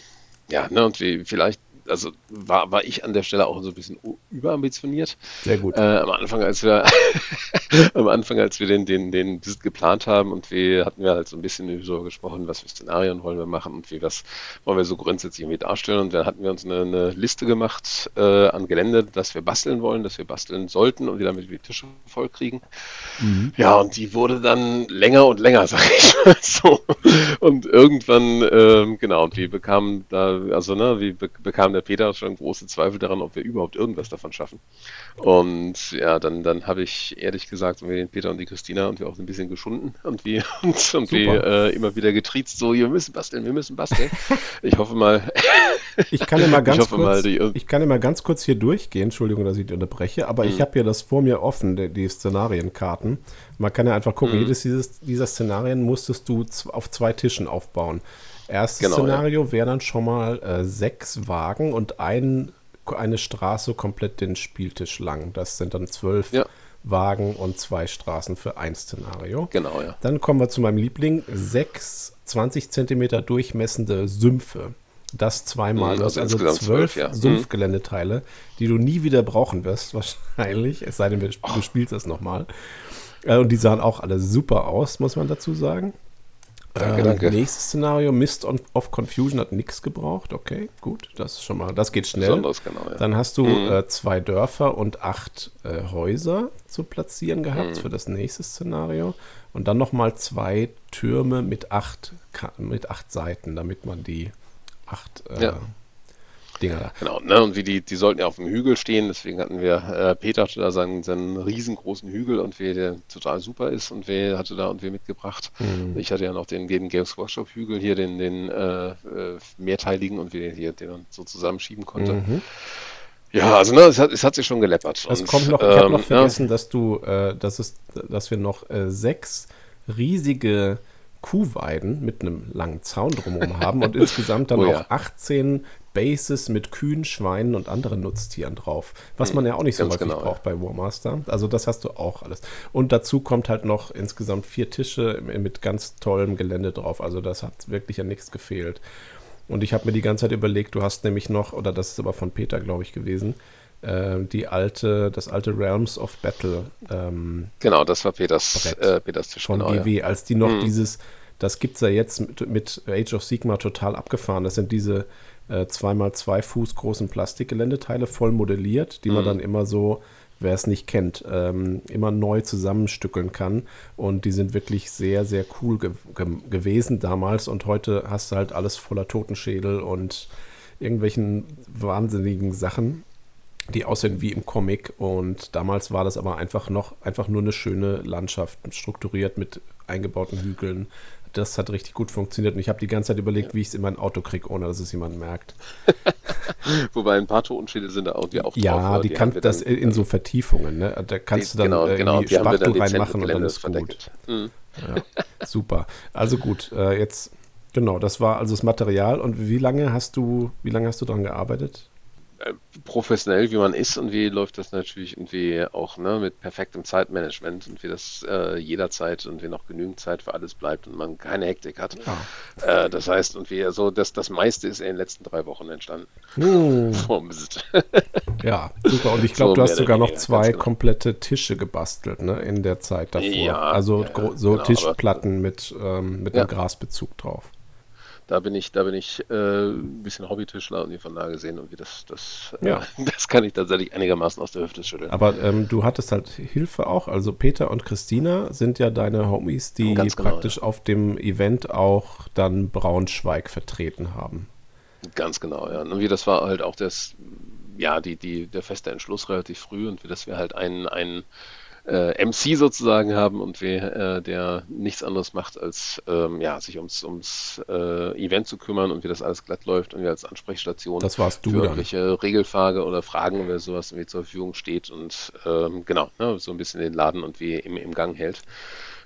ja, ne, und wie vielleicht also war, war ich an der Stelle auch so ein bisschen überambitioniert. Sehr gut. Äh, am Anfang, als wir am Anfang, als wir den, den, den Visit geplant haben und wir hatten wir halt so ein bisschen so gesprochen, was für Szenarien wollen wir machen und wie was wollen wir so grundsätzlich irgendwie darstellen. Und dann hatten wir uns eine, eine Liste gemacht äh, an Gelände, das wir basteln wollen, das wir basteln sollten und wir damit die Tische voll kriegen. Mhm. Ja, und die wurde dann länger und länger, sag ich mal so. Und irgendwann, ähm, genau, und wir bekamen da, also ne, wie be bekam der Peter schon große Zweifel daran, ob wir überhaupt irgendwas davon schaffen. Und ja, dann, dann habe ich ehrlich gesagt, wir den Peter und die Christina und wir auch ein bisschen geschunden und wir und, und wir äh, immer wieder getriezt, so, wir müssen basteln, wir müssen basteln. Ich hoffe mal. ich kann immer ganz ich kurz, mal, die, ich kann immer ganz kurz hier durchgehen, Entschuldigung, dass ich dich unterbreche, aber mhm. ich habe hier das vor mir offen, die, die Szenarienkarten. Man kann ja einfach gucken, mhm. jedes dieses, dieser Szenarien musstest du auf zwei Tischen aufbauen. Erstes genau, Szenario ja. wäre dann schon mal äh, sechs Wagen und ein, eine Straße komplett den Spieltisch lang. Das sind dann zwölf ja. Wagen und zwei Straßen für ein Szenario. Genau, ja. Dann kommen wir zu meinem Liebling. Sechs 20 Zentimeter durchmessende Sümpfe. Das zweimal. Mhm, also, also zwölf ja. Mhm. Sumpfgeländeteile, die du nie wieder brauchen wirst, wahrscheinlich. Es sei denn, du oh. spielst das nochmal. Äh, und die sahen auch alle super aus, muss man dazu sagen. Danke, ähm, danke. Nächstes Szenario, Mist of Confusion hat nichts gebraucht. Okay, gut, das ist schon mal, das geht schnell. Genau, ja. Dann hast du mhm. äh, zwei Dörfer und acht äh, Häuser zu platzieren gehabt mhm. für das nächste Szenario. Und dann nochmal zwei Türme mit acht, mit acht Seiten, damit man die acht äh, ja. Dinger da. Genau, ne? und wie die, die sollten ja auf dem Hügel stehen, deswegen hatten wir, äh, Peter hatte da seinen, seinen riesengroßen Hügel und wie der total super ist und wer hatte da und wir mitgebracht. Mhm. Ich hatte ja noch den, den Games Workshop Hügel hier, den, den äh, äh mehrteiligen und wir hier, den man so zusammenschieben konnte. Mhm. Ja, also ne, es hat, es hat sich schon geleppert. Es kommt noch, ich habe noch ähm, vergessen, ja. dass du, äh, dass es, dass wir noch äh, sechs riesige Kuhweiden mit einem langen Zaun drumherum haben und insgesamt dann oh, ja. auch 18 Bases mit Kühen, Schweinen und anderen Nutztieren drauf. Was hm, man ja auch nicht so häufig genau, braucht ja. bei Warmaster. Also das hast du auch alles. Und dazu kommt halt noch insgesamt vier Tische mit ganz tollem Gelände drauf. Also das hat wirklich an nichts gefehlt. Und ich habe mir die ganze Zeit überlegt, du hast nämlich noch, oder das ist aber von Peter, glaube ich, gewesen, äh, die alte, das alte Realms of Battle. Ähm, genau, das war Peters, äh, Peters Tisch. Von genau, GW, ja. als die noch hm. dieses, das gibt es ja jetzt mit, mit, Age of Sigma total abgefahren. Das sind diese äh, 2x2 Fuß großen Plastikgeländeteile voll modelliert, die hm. man dann immer so wer es nicht kennt, ähm, immer neu zusammenstückeln kann. Und die sind wirklich sehr, sehr cool ge ge gewesen damals. Und heute hast du halt alles voller Totenschädel und irgendwelchen wahnsinnigen Sachen, die aussehen wie im Comic. Und damals war das aber einfach noch, einfach nur eine schöne Landschaft, strukturiert mit eingebauten Hügeln, das hat richtig gut funktioniert. Und ich habe die ganze Zeit überlegt, ja. wie ich es in mein Auto kriege, ohne dass es jemand merkt. Wobei ein paar Totenschädle sind da irgendwie auch ja, drauf. Ja, die, die kannst das in, in so Vertiefungen, ne? Da kannst die, du dann genau, genau, Spachtel reinmachen und dann ist gut. Mhm. Ja, super. Also gut, äh, jetzt genau, das war also das Material. Und wie lange hast du, wie lange hast du daran gearbeitet? Äh, professionell wie man ist und wie läuft das natürlich irgendwie auch ne, mit perfektem Zeitmanagement und wie das äh, jederzeit und wie noch genügend Zeit für alles bleibt und man keine Hektik hat. Ja. Äh, das heißt, und wie so, das, das meiste ist in den letzten drei Wochen entstanden. Uh. ja, super. Und ich glaube, so du hast sogar noch zwei genau. komplette Tische gebastelt, ne, in der Zeit davor. Ja, also ja, so genau, Tischplatten mit, ähm, mit einem Grasbezug drauf da bin ich, da bin ich äh, ein bisschen Hobbytischler und die von nah gesehen und wie das, das, äh, ja. äh, das kann ich tatsächlich einigermaßen aus der Hüfte schütteln. Aber ähm, du hattest halt Hilfe auch, also Peter und Christina sind ja deine Homies, die genau, praktisch ja. auf dem Event auch dann Braunschweig vertreten haben. Ganz genau, ja. Und wie das war halt auch das, ja, die, die, der feste Entschluss relativ früh und wie das wir halt einen, einen äh, MC sozusagen haben und wer, äh, der nichts anderes macht, als ähm, ja, sich ums, ums äh, Event zu kümmern und wie das alles glatt läuft und wir als Ansprechstation das warst du für irgendwelche Regelfrage oder Fragen oder sowas irgendwie zur Verfügung steht und ähm, genau, ne, so ein bisschen den Laden und wie im, im Gang hält.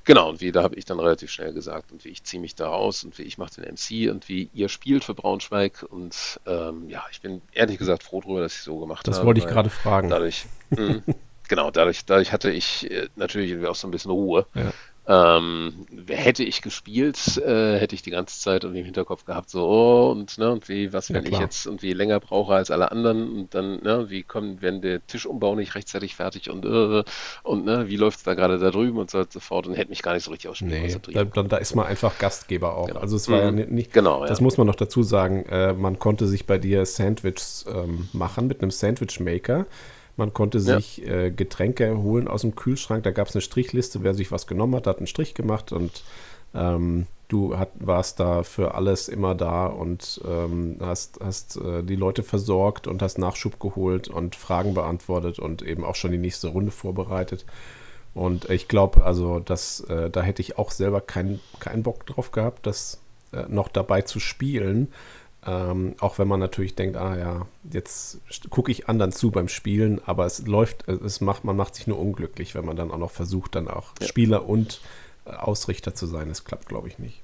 Genau, und wie da habe ich dann relativ schnell gesagt und wie ich ziehe mich da raus und wie ich mache den MC und wie ihr spielt für Braunschweig und ähm, ja, ich bin ehrlich gesagt froh darüber, dass ich so gemacht das habe. Das wollte ich gerade fragen. Dadurch, mh, genau, dadurch, dadurch hatte ich äh, natürlich auch so ein bisschen Ruhe. Ja. Ähm, hätte ich gespielt, äh, hätte ich die ganze Zeit irgendwie im Hinterkopf gehabt, so, oh, und, ne, und wie, was, wenn ja, ich jetzt irgendwie länger brauche als alle anderen und dann, ne, wie kommt, wenn der Tischumbau nicht rechtzeitig fertig und, äh, und, ne, wie läuft es da gerade da drüben und so, so fort und hätte mich gar nicht so richtig aufs Spiel nee, da, da, da, ist man einfach Gastgeber auch. Genau. Also es war mhm. ja nicht, genau, das ja. muss man noch dazu sagen, äh, man konnte sich bei dir Sandwiches ähm, machen mit einem Sandwich Maker. Man konnte sich ja. äh, Getränke holen aus dem Kühlschrank. Da gab es eine Strichliste. Wer sich was genommen hat, hat einen Strich gemacht und ähm, Du hat, warst da für alles immer da und ähm, hast, hast äh, die Leute versorgt und hast Nachschub geholt und Fragen beantwortet und eben auch schon die nächste Runde vorbereitet. Und ich glaube, also, dass äh, da hätte ich auch selber keinen kein Bock drauf gehabt, das äh, noch dabei zu spielen. Ähm, auch wenn man natürlich denkt, ah ja, jetzt gucke ich anderen zu beim Spielen, aber es läuft, äh, es macht, man macht sich nur unglücklich, wenn man dann auch noch versucht, dann auch ja. Spieler und äh, Ausrichter zu sein. Das klappt, glaube ich, nicht.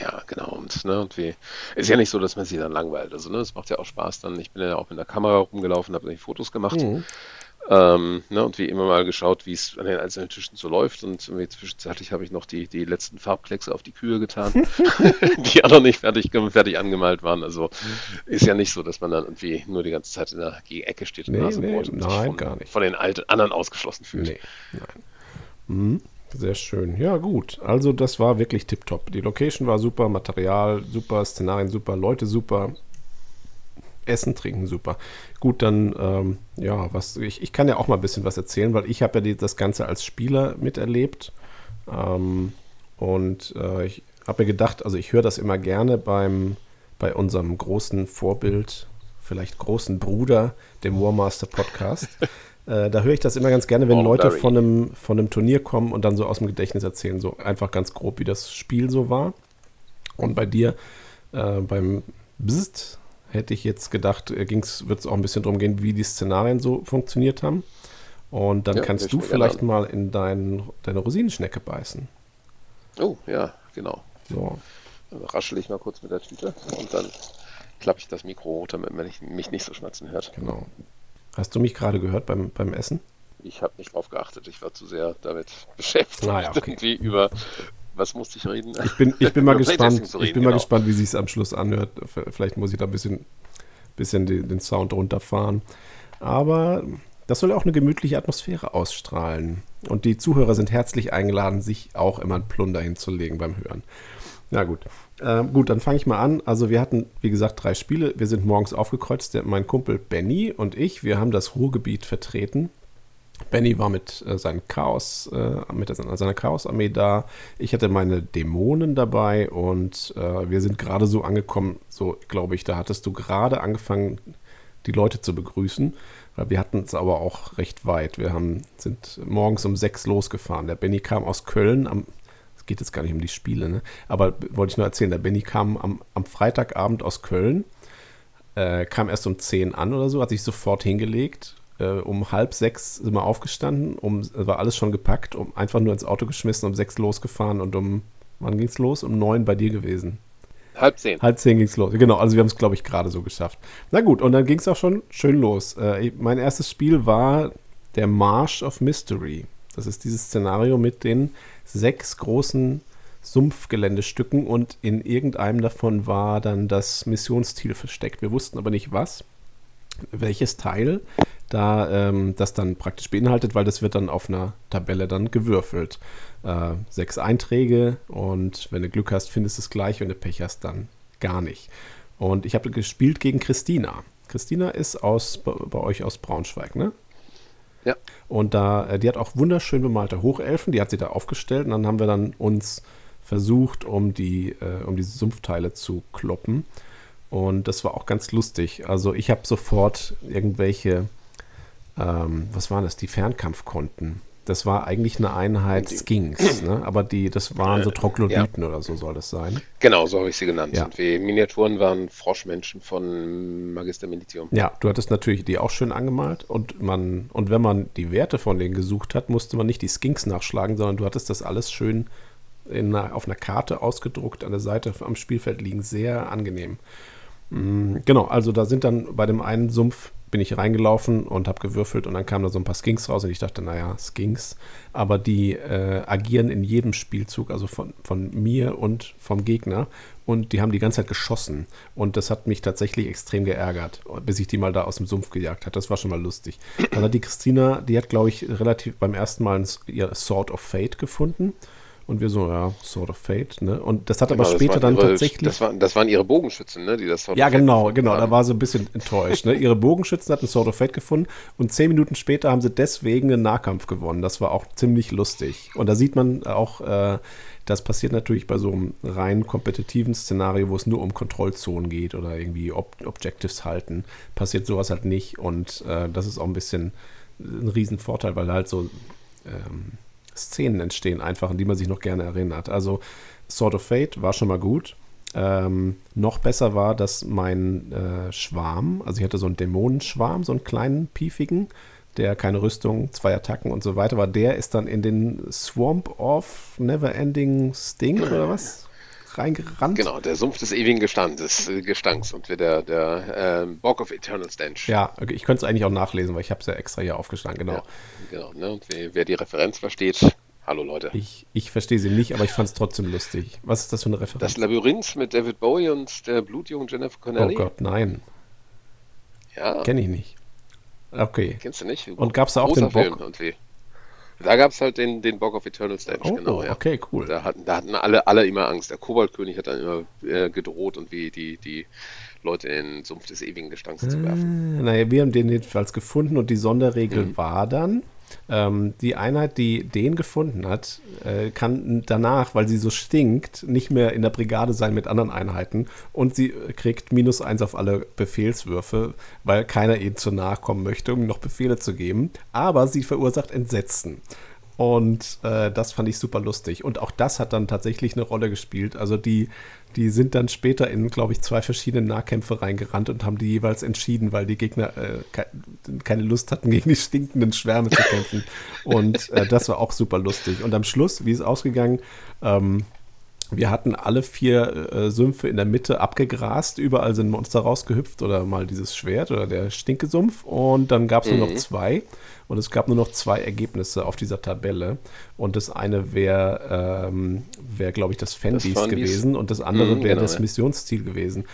Ja, genau. Und, ne, und wie, ist ja nicht so, dass man sich dann langweilt. Also, ne, es macht ja auch Spaß dann. Ich bin ja auch mit der Kamera rumgelaufen, habe Fotos gemacht. Mhm. Ähm, ne, und wie immer mal geschaut, wie es an den einzelnen Tischen so läuft. Und zwischenzeitlich habe ich noch die, die letzten Farbkleckse auf die Kühe getan, die auch noch nicht fertig, fertig angemalt waren. Also ist ja nicht so, dass man dann irgendwie nur die ganze Zeit in der Ecke steht und, nee, nee, und nein, von, gar nicht. von den alten, anderen ausgeschlossen fühlt. Nee, nein. Mhm. Sehr schön. Ja, gut. Also, das war wirklich tipptopp. Die Location war super, Material super, Szenarien super, Leute super. Essen, Trinken super. Gut, dann, ähm, ja, was, ich, ich kann ja auch mal ein bisschen was erzählen, weil ich habe ja die, das Ganze als Spieler miterlebt. Ähm, und äh, ich habe mir gedacht, also ich höre das immer gerne beim, bei unserem großen Vorbild, vielleicht großen Bruder, dem Warmaster Podcast. äh, da höre ich das immer ganz gerne, wenn Leute von einem, von einem Turnier kommen und dann so aus dem Gedächtnis erzählen, so einfach ganz grob, wie das Spiel so war. Und bei dir, äh, beim Bzzt, hätte ich jetzt gedacht, äh, wird es auch ein bisschen darum gehen, wie die Szenarien so funktioniert haben. Und dann ja, kannst du vielleicht an. mal in dein, deine Rosinenschnecke beißen. Oh, ja, genau. So. Dann raschel ich mal kurz mit der Tüte und dann klappe ich das Mikro hoch, damit man mich nicht so schmatzen hört. Genau. Hast du mich gerade gehört beim, beim Essen? Ich habe nicht drauf geachtet. Ich war zu sehr damit beschäftigt, naja, okay. irgendwie über was musste ich reden? Ich bin, ich bin mal gespannt, ich bin genau. mal gespannt, wie sich es am Schluss anhört. Vielleicht muss ich da ein bisschen, bisschen den, den Sound runterfahren. Aber das soll auch eine gemütliche Atmosphäre ausstrahlen. Und die Zuhörer sind herzlich eingeladen, sich auch immer ein Plunder hinzulegen beim Hören. Na gut. Ähm, gut, dann fange ich mal an. Also wir hatten, wie gesagt, drei Spiele. Wir sind morgens aufgekreuzt. Der, mein Kumpel Benny und ich, wir haben das Ruhrgebiet vertreten. Benny war mit äh, seinem Chaos, äh, mit seiner Chaos-Armee da. Ich hatte meine Dämonen dabei und äh, wir sind gerade so angekommen, so glaube ich, da hattest du gerade angefangen, die Leute zu begrüßen. Wir hatten es aber auch recht weit. Wir haben, sind morgens um sechs losgefahren. Der Benny kam aus Köln es geht jetzt gar nicht um die Spiele, ne? Aber wollte ich nur erzählen, der Benny kam am, am Freitagabend aus Köln, äh, kam erst um zehn an oder so, hat sich sofort hingelegt äh, um halb sechs sind wir aufgestanden, um, war alles schon gepackt, um einfach nur ins Auto geschmissen, um sechs losgefahren und um, wann ging es los? Um neun bei dir gewesen. Halb zehn. Halb zehn ging es los. Genau, also wir haben es, glaube ich, gerade so geschafft. Na gut, und dann ging es auch schon schön los. Äh, mein erstes Spiel war der Marsh of Mystery. Das ist dieses Szenario mit den sechs großen Sumpfgeländestücken und in irgendeinem davon war dann das Missionsziel versteckt. Wir wussten aber nicht was, welches Teil da ähm, das dann praktisch beinhaltet, weil das wird dann auf einer Tabelle dann gewürfelt. Äh, sechs Einträge und wenn du Glück hast, findest du es gleich, wenn du Pech hast, dann gar nicht. Und ich habe gespielt gegen Christina. Christina ist aus, bei, euch aus Braunschweig, ne? Ja. Und da, äh, die hat auch wunderschön bemalte Hochelfen, die hat sie da aufgestellt und dann haben wir dann uns versucht, um die, äh, um diese Sumpfteile zu kloppen. Und das war auch ganz lustig. Also ich habe sofort irgendwelche ähm, was waren das, die Fernkampfkonten. Das war eigentlich eine Einheit Skinks, ne? aber die, das waren so Troglodyten ja. oder so soll das sein. Genau, so habe ich sie genannt. Ja. Und die Miniaturen waren Froschmenschen von Magister Militium. Ja, du hattest natürlich die auch schön angemalt und man, und wenn man die Werte von denen gesucht hat, musste man nicht die Skinks nachschlagen, sondern du hattest das alles schön in einer, auf einer Karte ausgedruckt an der Seite am Spielfeld liegen. Sehr angenehm. Mhm, genau, also da sind dann bei dem einen Sumpf bin ich reingelaufen und habe gewürfelt und dann kamen da so ein paar Skinks raus und ich dachte, naja, Skinks, aber die äh, agieren in jedem Spielzug, also von, von mir und vom Gegner und die haben die ganze Zeit geschossen und das hat mich tatsächlich extrem geärgert, bis ich die mal da aus dem Sumpf gejagt hat. Das war schon mal lustig. Dann hat die Christina, die hat glaube ich relativ beim ersten Mal ihr Sword of Fate gefunden Und wir so, ja, Sword of Fate, ne? Und das hat genau, aber später dann ihre, tatsächlich. Das, war, das, waren ihre Bogenschützen, ne? Die das Sword Ja, genau, genau. Haben. Da war sie ein bisschen enttäuscht. Ne? Ihre Bogenschützen hatten Sword of Fate gefunden und zehn Minuten später haben sie deswegen einen Nahkampf gewonnen. Das war auch ziemlich lustig. Und da sieht man auch, äh, das passiert natürlich bei so einem rein kompetitiven Szenario, wo es nur um Kontrollzonen geht oder irgendwie Ob Objectives halten. Passiert sowas halt nicht. Und äh, das ist auch ein bisschen ein Riesenvorteil, weil halt so. Ähm, Szenen entstehen, einfach, an die man sich noch gerne erinnert. Also Sword of Fate war schon mal gut. Ähm, noch besser war, dass mein äh, Schwarm, also ich hatte so einen Dämonenschwarm, so einen kleinen, piefigen, der keine Rüstung, zwei Attacken und so weiter war, der ist dann in den Swamp of Neverending Sting oder was? Reingerannt. Genau, der Sumpf des ewigen Gestandes, äh, Gestanks und wir der, der äh, Bock of Eternal Stench. Ja, okay, ich könnte es eigentlich auch nachlesen, weil ich habe es ja extra hier aufgeschlagen, genau. Ja, genau, ne? und wer, wer, die Referenz versteht, hallo Leute. Ich, ich verstehe sie nicht, aber ich fand es trotzdem lustig. Was ist das für eine Referenz? Das Labyrinth mit David Bowie und der blutjungen Jennifer Connelly. Oh Gott, nein. Ja. Kenne ich nicht. Okay. Kennst du nicht? Und gab es da auch den Bock? Film irgendwie. Da gab es halt den, den Bock of Eternal Stench, oh, genau. Ja. Okay, cool. Da hatten, da hatten alle, alle immer Angst. Der Koboldkönig hat dann immer äh, gedroht und wie die, die Leute in den Sumpf des ewigen Gestanks ah, zu werfen. Naja, wir haben den jedenfalls gefunden und die Sonderregel mhm. war dann, ähm, die Einheit, die den gefunden hat, äh, kann danach, weil sie so stinkt, nicht mehr in der Brigade sein mit anderen Einheiten und sie kriegt minus eins auf alle Befehlswürfe, weil keiner ihnen zu nahe kommen möchte, um noch Befehle zu geben. Aber sie verursacht Entsetzen. Und äh, das fand ich super lustig. Und auch das hat dann tatsächlich eine Rolle gespielt. Also die die sind dann später in, glaube ich, zwei verschiedene Nahkämpfe reingerannt und haben die jeweils entschieden, weil die Gegner äh, keine Lust hatten, gegen die stinkenden Schwärme zu kämpfen. und äh, das war auch super lustig. Und am Schluss, wie ist ausgegangen? Ähm, wir hatten alle vier äh, Sümpfe in der Mitte abgegrast, überall sind Monster rausgehüpft oder mal dieses Schwert oder der Stinkesumpf und dann gab es mhm. nur noch mhm. zwei und es gab nur noch zwei Ergebnisse auf dieser Tabelle und das eine wäre, ähm, wär, glaube ich, das Fanbeast gewesen und das andere mhm, wäre genau, das ja. Missionsziel gewesen.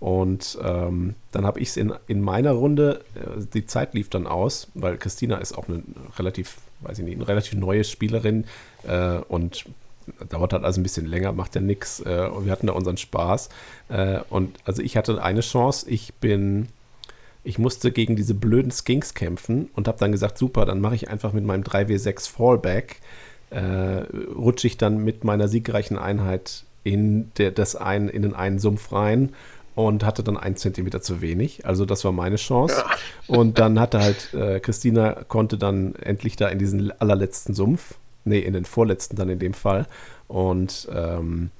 Und ähm, dann habe ich es in, in meiner Runde, äh, die Zeit lief dann aus, weil Christina ist auch eine relativ, weiß ich nicht, eine relativ neue Spielerin äh, und dauert halt also ein bisschen länger, macht ja nichts. Äh, und wir hatten da unseren Spaß. Äh, und also ich hatte eine Chance, ich bin, ich musste gegen diese blöden Skinks kämpfen und habe dann gesagt, super, dann mache ich einfach mit meinem 3W6 Fallback, äh, rutsche ich dann mit meiner siegreichen Einheit in, der, das ein, in den einen Sumpf rein und hatte dann einen Zentimeter zu wenig. Also das war meine Chance. Und dann hatte halt, äh, Christina konnte dann endlich da in diesen allerletzten Sumpf nee, in den vorletzten dann in dem Fall. Und ähm,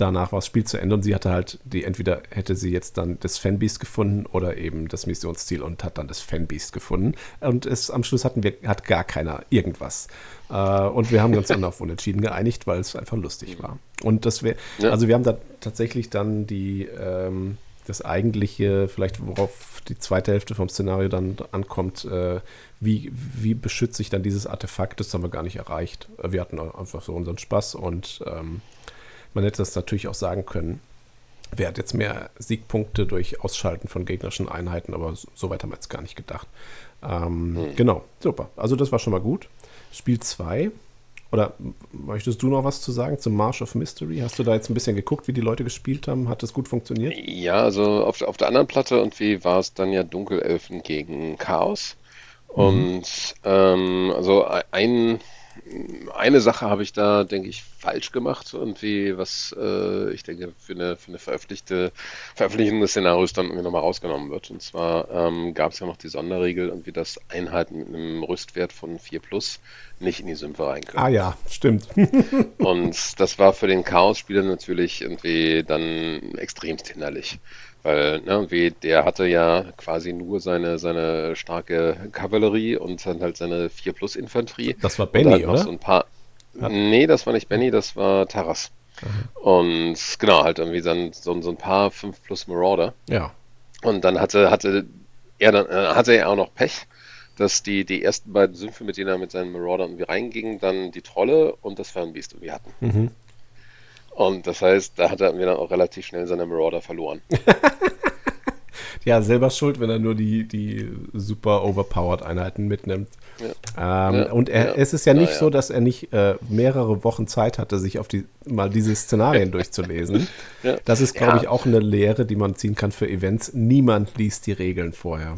danach war das Spiel zu Ende und sie hatte halt die, entweder hätte sie jetzt dann das Fanbeast gefunden oder eben das Missionsziel und hat dann das Fanbeast gefunden. Und es, am Schluss hatten wir, hat gar keiner irgendwas. Äh, und wir haben uns dann auf Unentschieden geeinigt, weil es einfach lustig war. Und das wäre, also wir haben da tatsächlich dann die, ähm, das eigentliche, vielleicht worauf die zweite Hälfte vom Szenario dann ankommt, äh, wie, wie beschütze ich dann dieses Artefakt, das haben wir gar nicht erreicht. Wir hatten einfach so unseren Spaß und ähm, man hätte das natürlich auch sagen können. Wer hat jetzt mehr Siegpunkte durch Ausschalten von gegnerischen Einheiten, aber so, so weit haben wir jetzt gar nicht gedacht. Ähm, mhm. Genau, super. Also das war schon mal gut. Spiel 2 oder möchtest du noch was zu sagen zum Marsh of Mystery? Hast du da jetzt ein bisschen geguckt, wie die Leute gespielt haben? Hat das gut funktioniert? Ja, also auf, auf der anderen Platte irgendwie war es dann ja Dunkelelfen gegen Chaos. Mhm. Und ähm, also ein eine Sache habe ich da, denke ich, falsch gemacht, irgendwie, was äh, ich denke für eine, für eine veröffentlichte, Veröffentlichung des Szenarios dann irgendwie nochmal rausgenommen wird. Und zwar ähm, gab es ja noch die Sonderregel, irgendwie, dass Einheiten mit einem Rüstwert von 4 plus nicht in die Sümpfe rein können. Ah ja, stimmt. und das war für den Chaos-Spieler natürlich irgendwie dann extremst hinderlich. Weil, ne, wie, der hatte ja quasi nur seine, seine starke Kavallerie und dann halt seine 4 Plus Infanterie. Das war Benny, oder? So ein paar, ja. Nee, das war nicht Benny, das war Taras. Mhm. Und genau, halt irgendwie dann so, so ein paar 5 Plus Marauder. Ja. Und dann hatte, hatte er dann, äh, hatte er auch noch Pech, dass die, die ersten beiden Sümpfe, mit denen er mit seinen Marauder irgendwie reinging, dann die Trolle und das Fernbeast irgendwie hatten. Mhm. Und das heißt, da hat er mir dann auch relativ schnell seine Marauder verloren. ja, selber schuld, wenn er nur die, die super overpowered Einheiten mitnimmt. Ja. Ähm, ja. Und er, ja. es ist ja nicht so, dass er nicht äh, mehrere Wochen Zeit hatte, sich auf die mal diese Szenarien durchzulesen. Das ist, glaube ich, auch eine Lehre, die man ziehen kann für Events. Niemand liest die Regeln vorher.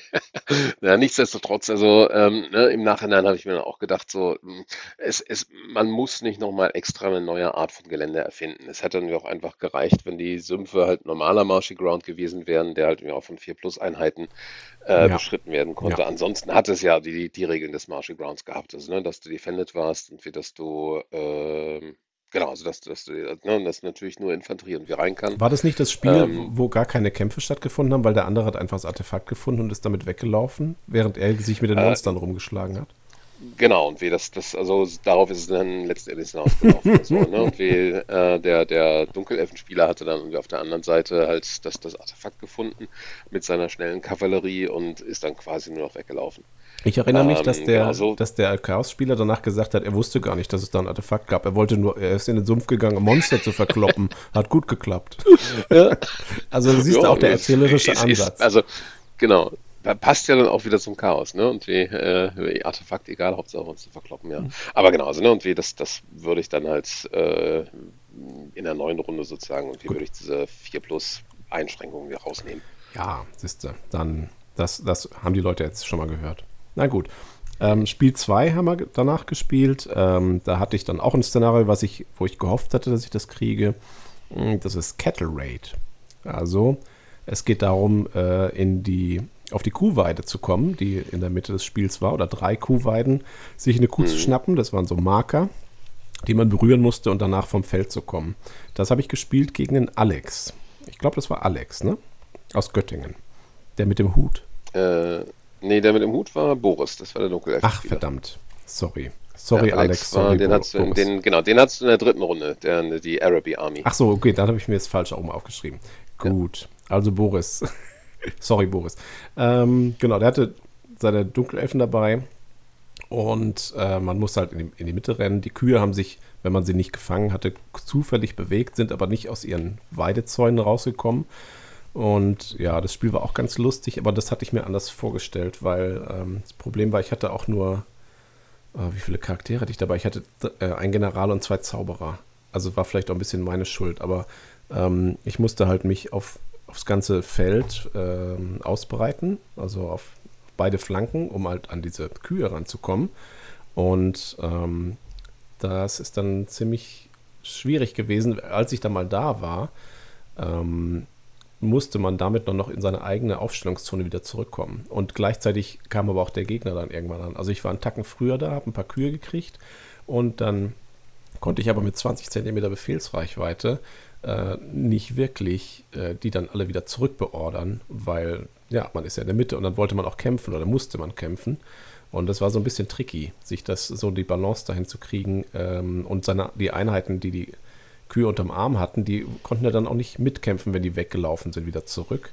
ja, nichtsdestotrotz, also ähm, ne, im Nachhinein habe ich mir dann auch gedacht, so, hm, es, es, man muss nicht nochmal extra eine neue Art von Gelände erfinden. Es hätte dann auch einfach gereicht, wenn die Sümpfe halt normaler Marshy Ground gewesen wären, der halt auch von 4 Plus Einheiten äh, ja. beschritten werden konnte. Ja. Ansonsten hat es ja die, die Regeln des Marshy Grounds gehabt, also, ne, dass du defended warst und wie dass du äh, Genau, also dass, dass, ne, dass natürlich nur Infanterie und wir rein kann. War das nicht das Spiel, ähm, wo gar keine Kämpfe stattgefunden haben, weil der andere hat einfach das Artefakt gefunden und ist damit weggelaufen, während er sich mit den äh, Monstern äh, rumgeschlagen hat? Genau, und wie das, das, also darauf ist es dann letztendlich hinausgelaufen. so, ne? Und wie äh, der, der Dunkelelfenspieler hatte dann auf der anderen Seite halt das, das Artefakt gefunden mit seiner schnellen Kavallerie und ist dann quasi nur noch weggelaufen. Ich erinnere mich, dass ähm, der, genau so. dass der Chaos-Spieler danach gesagt hat, er wusste gar nicht, dass es da ein Artefakt gab. Er wollte nur, er ist in den Sumpf gegangen, um Monster zu verkloppen. Hat gut geklappt. Ja. Also du siehst ja, auch der erzählerische ist, Ansatz. Ist, also genau, passt ja dann auch wieder zum Chaos, ne? Und wie, äh, Artefakt, egal, Hauptsache uns zu verkloppen, ja. Mhm. Aber genau, also, ne? Und wie das, das würde ich dann halt äh, in der neuen Runde sozusagen und wie würde ich diese 4 plus Einschränkungen wieder rausnehmen. Ja, siehst du, dann, das, das haben die Leute jetzt schon mal gehört. Na gut. Ähm, Spiel 2 haben wir danach gespielt. Ähm, da hatte ich dann auch ein Szenario, was ich, wo ich gehofft hatte, dass ich das kriege. Hm, das ist Cattle Raid. Also, es geht darum, äh, in die, auf die Kuhweide zu kommen, die in der Mitte des Spiels war, oder drei Kuhweiden, sich eine Kuh mhm. zu schnappen. Das waren so Marker, die man berühren musste und danach vom Feld zu kommen. Das habe ich gespielt gegen den Alex. Ich glaube, das war Alex, ne? Aus Göttingen. Der mit dem Hut. Äh, Nee, der mit dem Hut war Boris, das war der Dunkelelf. Ach, verdammt. Sorry. Sorry, ja, Alex. Alex sorry, den, hast du, den, genau, den hast du in der dritten Runde, der, die Araby Army. Ach so, okay, dann habe ich mir jetzt falsch auch mal aufgeschrieben. Gut, ja. also Boris. sorry, Boris. Ähm, genau, der hatte seine Dunkelelfen dabei und äh, man muss halt in die, in die Mitte rennen. Die Kühe haben sich, wenn man sie nicht gefangen hatte, zufällig bewegt, sind aber nicht aus ihren Weidezäunen rausgekommen. Und ja, das Spiel war auch ganz lustig, aber das hatte ich mir anders vorgestellt, weil ähm, das Problem war, ich hatte auch nur, äh, wie viele Charaktere hatte ich dabei? Ich hatte äh, einen General und zwei Zauberer. Also war vielleicht auch ein bisschen meine Schuld, aber ähm, ich musste halt mich auf, aufs ganze Feld ähm, ausbreiten, also auf beide Flanken, um halt an diese Kühe ranzukommen. Und ähm, das ist dann ziemlich schwierig gewesen, als ich dann mal da war. Ähm, musste man damit noch in seine eigene Aufstellungszone wieder zurückkommen. Und gleichzeitig kam aber auch der Gegner dann irgendwann an. Also ich war einen Tacken früher da, habe ein paar Kühe gekriegt und dann konnte ich aber mit 20 Zentimeter Befehlsreichweite äh, nicht wirklich äh, die dann alle wieder zurückbeordern, weil ja, man ist ja in der Mitte und dann wollte man auch kämpfen oder musste man kämpfen. Und das war so ein bisschen tricky, sich das so die Balance dahin zu kriegen ähm, und seine, die Einheiten, die die Kühe unterm Arm hatten, die konnten ja dann auch nicht mitkämpfen, wenn die weggelaufen sind, wieder zurück.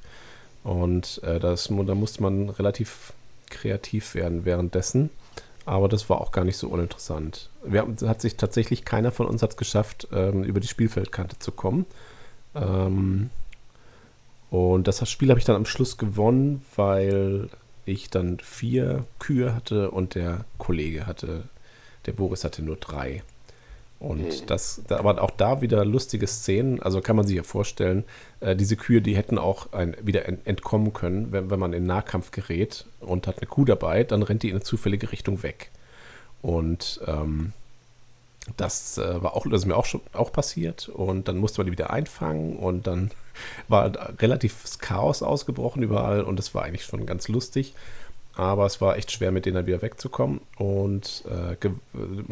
Und äh, das, da musste man relativ kreativ werden währenddessen. Aber das war auch gar nicht so uninteressant. Wir haben, hat sich tatsächlich keiner von uns hat geschafft, ähm, über die Spielfeldkante zu kommen. Ähm, und das Spiel habe ich dann am Schluss gewonnen, weil ich dann vier Kühe hatte und der Kollege hatte, der Boris hatte nur drei. Und mhm. das, aber auch da wieder lustige Szenen, also kann man sich ja vorstellen, äh, diese Kühe, die hätten auch ein, wieder entkommen können, wenn, wenn man in Nahkampf gerät und hat eine Kuh dabei, dann rennt die in eine zufällige Richtung weg. Und ähm, das äh, war auch, das ist mir auch schon auch passiert. Und dann musste man die wieder einfangen und dann war relativ Chaos ausgebrochen überall und das war eigentlich schon ganz lustig aber es war echt schwer, mit denen dann wieder wegzukommen. Und äh,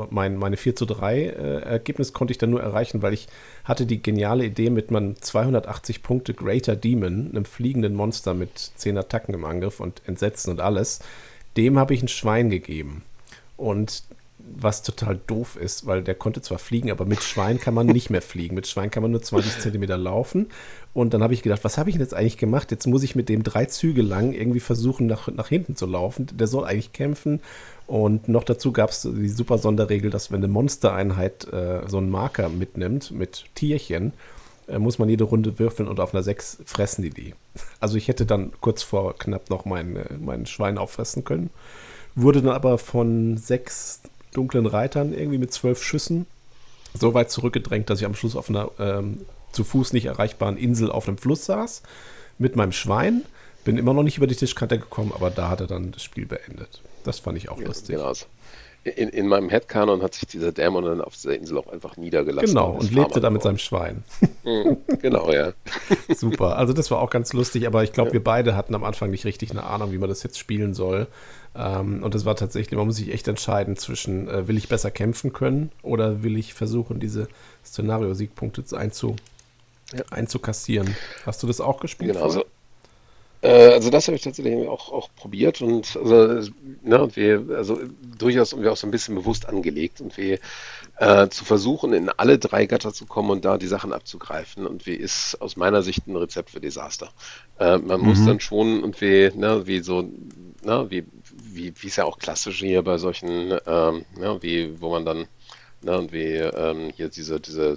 mein, meine 4 zu 3 äh, Ergebnis konnte ich dann nur erreichen, weil ich hatte die geniale Idee, mit meinem 280 Punkte Greater Demon, einem fliegenden Monster mit 10 Attacken im Angriff und Entsetzen und alles, dem habe ich ein Schwein gegeben. Und was total doof ist, weil der konnte zwar fliegen, aber mit Schwein kann man nicht mehr fliegen. Mit Schwein kann man nur 20 Zentimeter laufen. Und dann habe ich gedacht, was habe ich denn jetzt eigentlich gemacht? Jetzt muss ich mit dem drei Züge lang irgendwie versuchen, nach, nach hinten zu laufen. Der soll eigentlich kämpfen. Und noch dazu gab es die super Sonderregel, dass wenn eine Monstereinheit äh, so einen Marker mitnimmt mit Tierchen, äh, muss man jede Runde würfeln und auf einer 6 fressen die die. Also ich hätte dann kurz vor knapp noch mein, äh, mein Schwein auffressen können. Wurde dann aber von sechs dunklen Reitern irgendwie mit zwölf Schüssen so weit zurückgedrängt, dass ich am Schluss auf einer ähm, zu Fuß nicht erreichbaren Insel auf einem Fluss saß mit meinem Schwein. Bin immer noch nicht über die Tischkante gekommen, aber da hat er dann das Spiel beendet. Das fand ich auch ja, lustig. Genau in, in meinem Headcanon hat sich dieser Dämon dann auf dieser Insel auch einfach niedergelassen. Genau, und, und lebte da mit seinem Schwein. Mhm, genau, ja. Super, also das war auch ganz lustig, aber ich glaube, ja. wir beide hatten am Anfang nicht richtig eine Ahnung, wie man das jetzt spielen soll. Ähm, und das war tatsächlich, man muss sich echt entscheiden zwischen, äh, will ich besser kämpfen können oder will ich versuchen, diese Szenario-Siegpunkte einzu, ja. einzukassieren. Hast du das auch gespielt? Genau, also äh, also das habe ich tatsächlich auch, auch probiert und also, ne, und wir, also durchaus und wir auch so ein bisschen bewusst angelegt und wir äh, zu versuchen, in alle drei Gatter zu kommen und da die Sachen abzugreifen. Und wie ist aus meiner Sicht ein Rezept für Desaster. Äh, man mhm. muss dann schon und wie, ne, wie so, ne, wie, wie, es ja auch klassisch hier bei solchen, ähm, ne, wie, wo man dann Ne, und wie ähm, hier diese, diese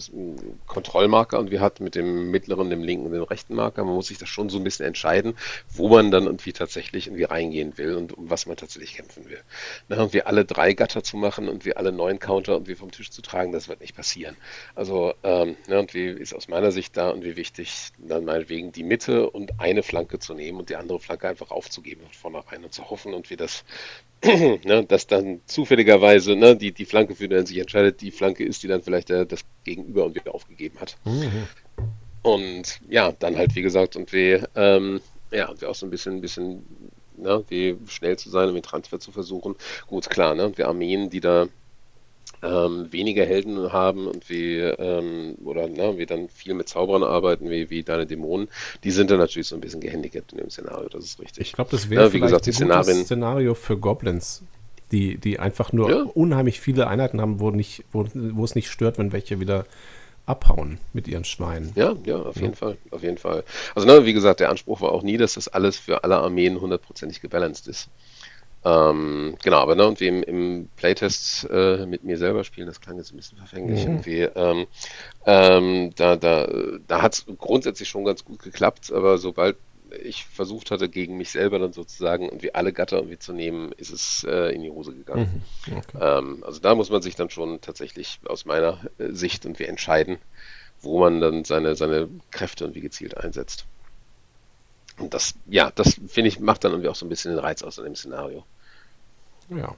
Kontrollmarker und wir hatten mit dem mittleren, dem linken und dem rechten Marker. Man muss sich das schon so ein bisschen entscheiden, wo man dann irgendwie tatsächlich irgendwie reingehen will und um was man tatsächlich kämpfen will. Ne, und wir alle drei Gatter zu machen und wir alle neun Counter und wir vom Tisch zu tragen, das wird nicht passieren. Also, ähm, ne, und wie ist aus meiner Sicht da und wie wichtig, dann meinetwegen die Mitte und eine Flanke zu nehmen und die andere Flanke einfach aufzugeben von vornherein und zu hoffen und wir das ne, dass dann zufälligerweise ne, die, die Flanke, für die man sich entscheidet, die Flanke ist, die dann vielleicht der, das Gegenüber und wieder aufgegeben hat. Mhm. Und ja, dann halt, wie gesagt, und wir, ähm, ja, wir auch so ein bisschen, ein bisschen, ne, wie schnell zu sein und mit Transfer zu versuchen. Gut, klar, ne, wir Armeen, die da ähm, weniger Helden haben und wie, ähm, oder ne, wir dann viel mit Zauberern arbeiten, wie, wie deine Dämonen, die sind dann natürlich so ein bisschen gehandicapt in dem Szenario, das ist richtig. Ich glaube, das wäre ja, wie gesagt, die Szenarien, Szenario für Goblins, die, die einfach nur ja. unheimlich viele Einheiten haben, wo, nicht, wo, wo es nicht stört, wenn welche wieder abhauen mit ihren Schweinen. Ja, ja, auf ja. jeden Fall, auf jeden Fall. Also, ne, wie gesagt, der Anspruch war auch nie, dass das alles für alle Armeen hundertprozentig gebalanced ist. Ähm, genau, aber ne, und wie im, im Playtest äh, mit mir selber spielen, das klang jetzt ein bisschen verfänglich. Mhm. Irgendwie, ähm, ähm, da da, da hat es grundsätzlich schon ganz gut geklappt, aber sobald ich versucht hatte, gegen mich selber dann sozusagen irgendwie alle Gatter irgendwie zu nehmen, ist es äh, in die Hose gegangen. Mhm. Okay. Ähm, also da muss man sich dann schon tatsächlich aus meiner äh, Sicht irgendwie entscheiden, wo man dann seine, seine Kräfte irgendwie gezielt einsetzt. Und das, ja, das finde ich, macht dann irgendwie auch so ein bisschen den Reiz aus in dem Szenario. Ja.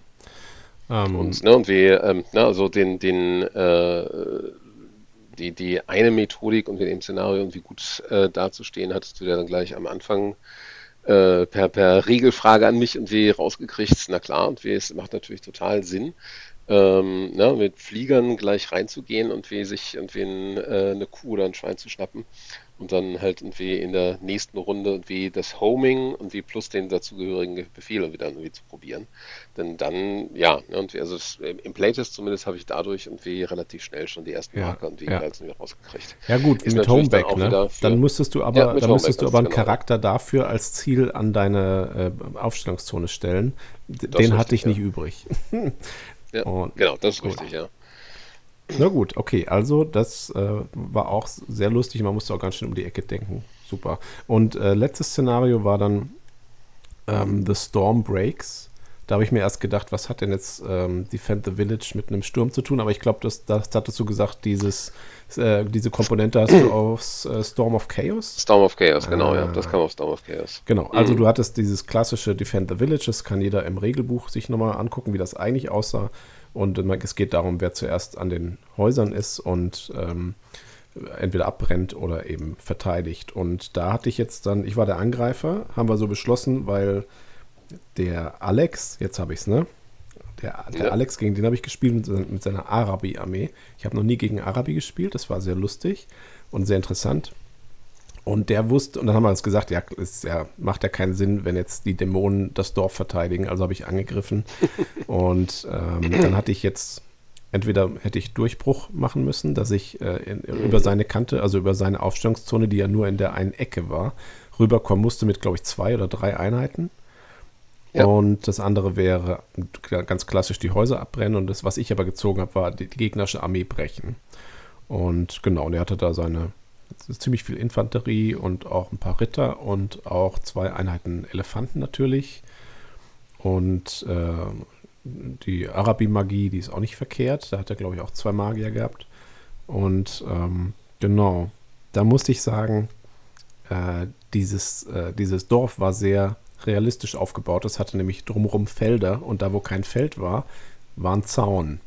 Ähm, und, ne, und wir, ähm, ne, also den, den, äh, die, die eine Methodik und in dem Szenario irgendwie gut äh, dazustehen, hattest du ja dann gleich am Anfang äh, per, per Regelfrage an mich und wie rausgekriegt. Na klar, und wie, es macht natürlich total Sinn, ähm, ne, mit Fliegern gleich reinzugehen und wie sich irgendwie ein, äh, eine Kuh oder ein Schwein zu schnappen und dann halt irgendwie in der nächsten Runde irgendwie das Homing und wie plus den dazugehörigen Befehl wieder irgendwie zu probieren. Denn dann, ja, ne, und also es, im Playtest zumindest habe ich dadurch irgendwie relativ schnell schon die ersten ja, Marker und die ja. irgendwie rausgekriegt. Ja gut, Ist mit Homeback, dann, ne? Für, dann müsstest du aber, ja, dann müsstest du aber einen genau. Charakter dafür als Ziel an deine äh, Aufstellungszone stellen. Den hatte ich nicht übrig. ja, genau, das ist gut. richtig, ja. Na gut, okay, also das äh, war auch sehr lustig. Man musste auch ganz schön um die Ecke denken. Super. Und äh, letztes Szenario war dann ähm, The Storm Breaks. Da habe ich mir erst gedacht, was hat denn jetzt ähm, Defend the Village mit einem Sturm zu tun? Aber ich glaube, das, das hattest du gesagt, dieses, äh, diese Komponente hast du aus äh, Storm of Chaos? Storm of Chaos, genau, ja. Das ah. kam aus Storm of Chaos. Genau, also mhm. du hattest dieses klassische Defend the Village. Das kann jeder im Regelbuch sich nochmal angucken, wie das eigentlich aussah. Und es geht darum, wer zuerst an den Häusern ist und ähm, entweder abbrennt oder eben verteidigt. Und da hatte ich jetzt dann, ich war der Angreifer, haben wir so beschlossen, weil der Alex, jetzt habe ich es, ne? Der, der ja. Alex, gegen den habe ich gespielt mit, mit seiner Arabi-Armee. Ich habe noch nie gegen Arabi gespielt, das war sehr lustig und sehr interessant. Und der wusste, und dann haben wir uns gesagt, ja, es ja, macht ja keinen Sinn, wenn jetzt die Dämonen das Dorf verteidigen. Also habe ich angegriffen. und ähm, dann hatte ich jetzt, entweder hätte ich Durchbruch machen müssen, dass ich äh, in, über seine Kante, also über seine Aufstellungszone, die ja nur in der einen Ecke war, rüberkommen musste mit, glaube ich, zwei oder drei Einheiten. Ja. Und das andere wäre ganz klassisch die Häuser abbrennen. Und das, was ich aber gezogen habe, war die, gegnerische Armee brechen. Und genau, und er hatte da seine ziemlich viel Infanterie und auch ein paar Ritter und auch zwei Einheiten Elefanten natürlich. Und äh, die Arabi-Magie, die ist auch nicht verkehrt. Da hat er, glaube ich, auch zwei Magier gehabt. Und ähm, genau, da musste ich sagen, äh, dieses, äh, dieses Dorf war sehr realistisch aufgebaut. Es hatte nämlich drumherum Felder und da, wo kein Feld war, war ein Zaun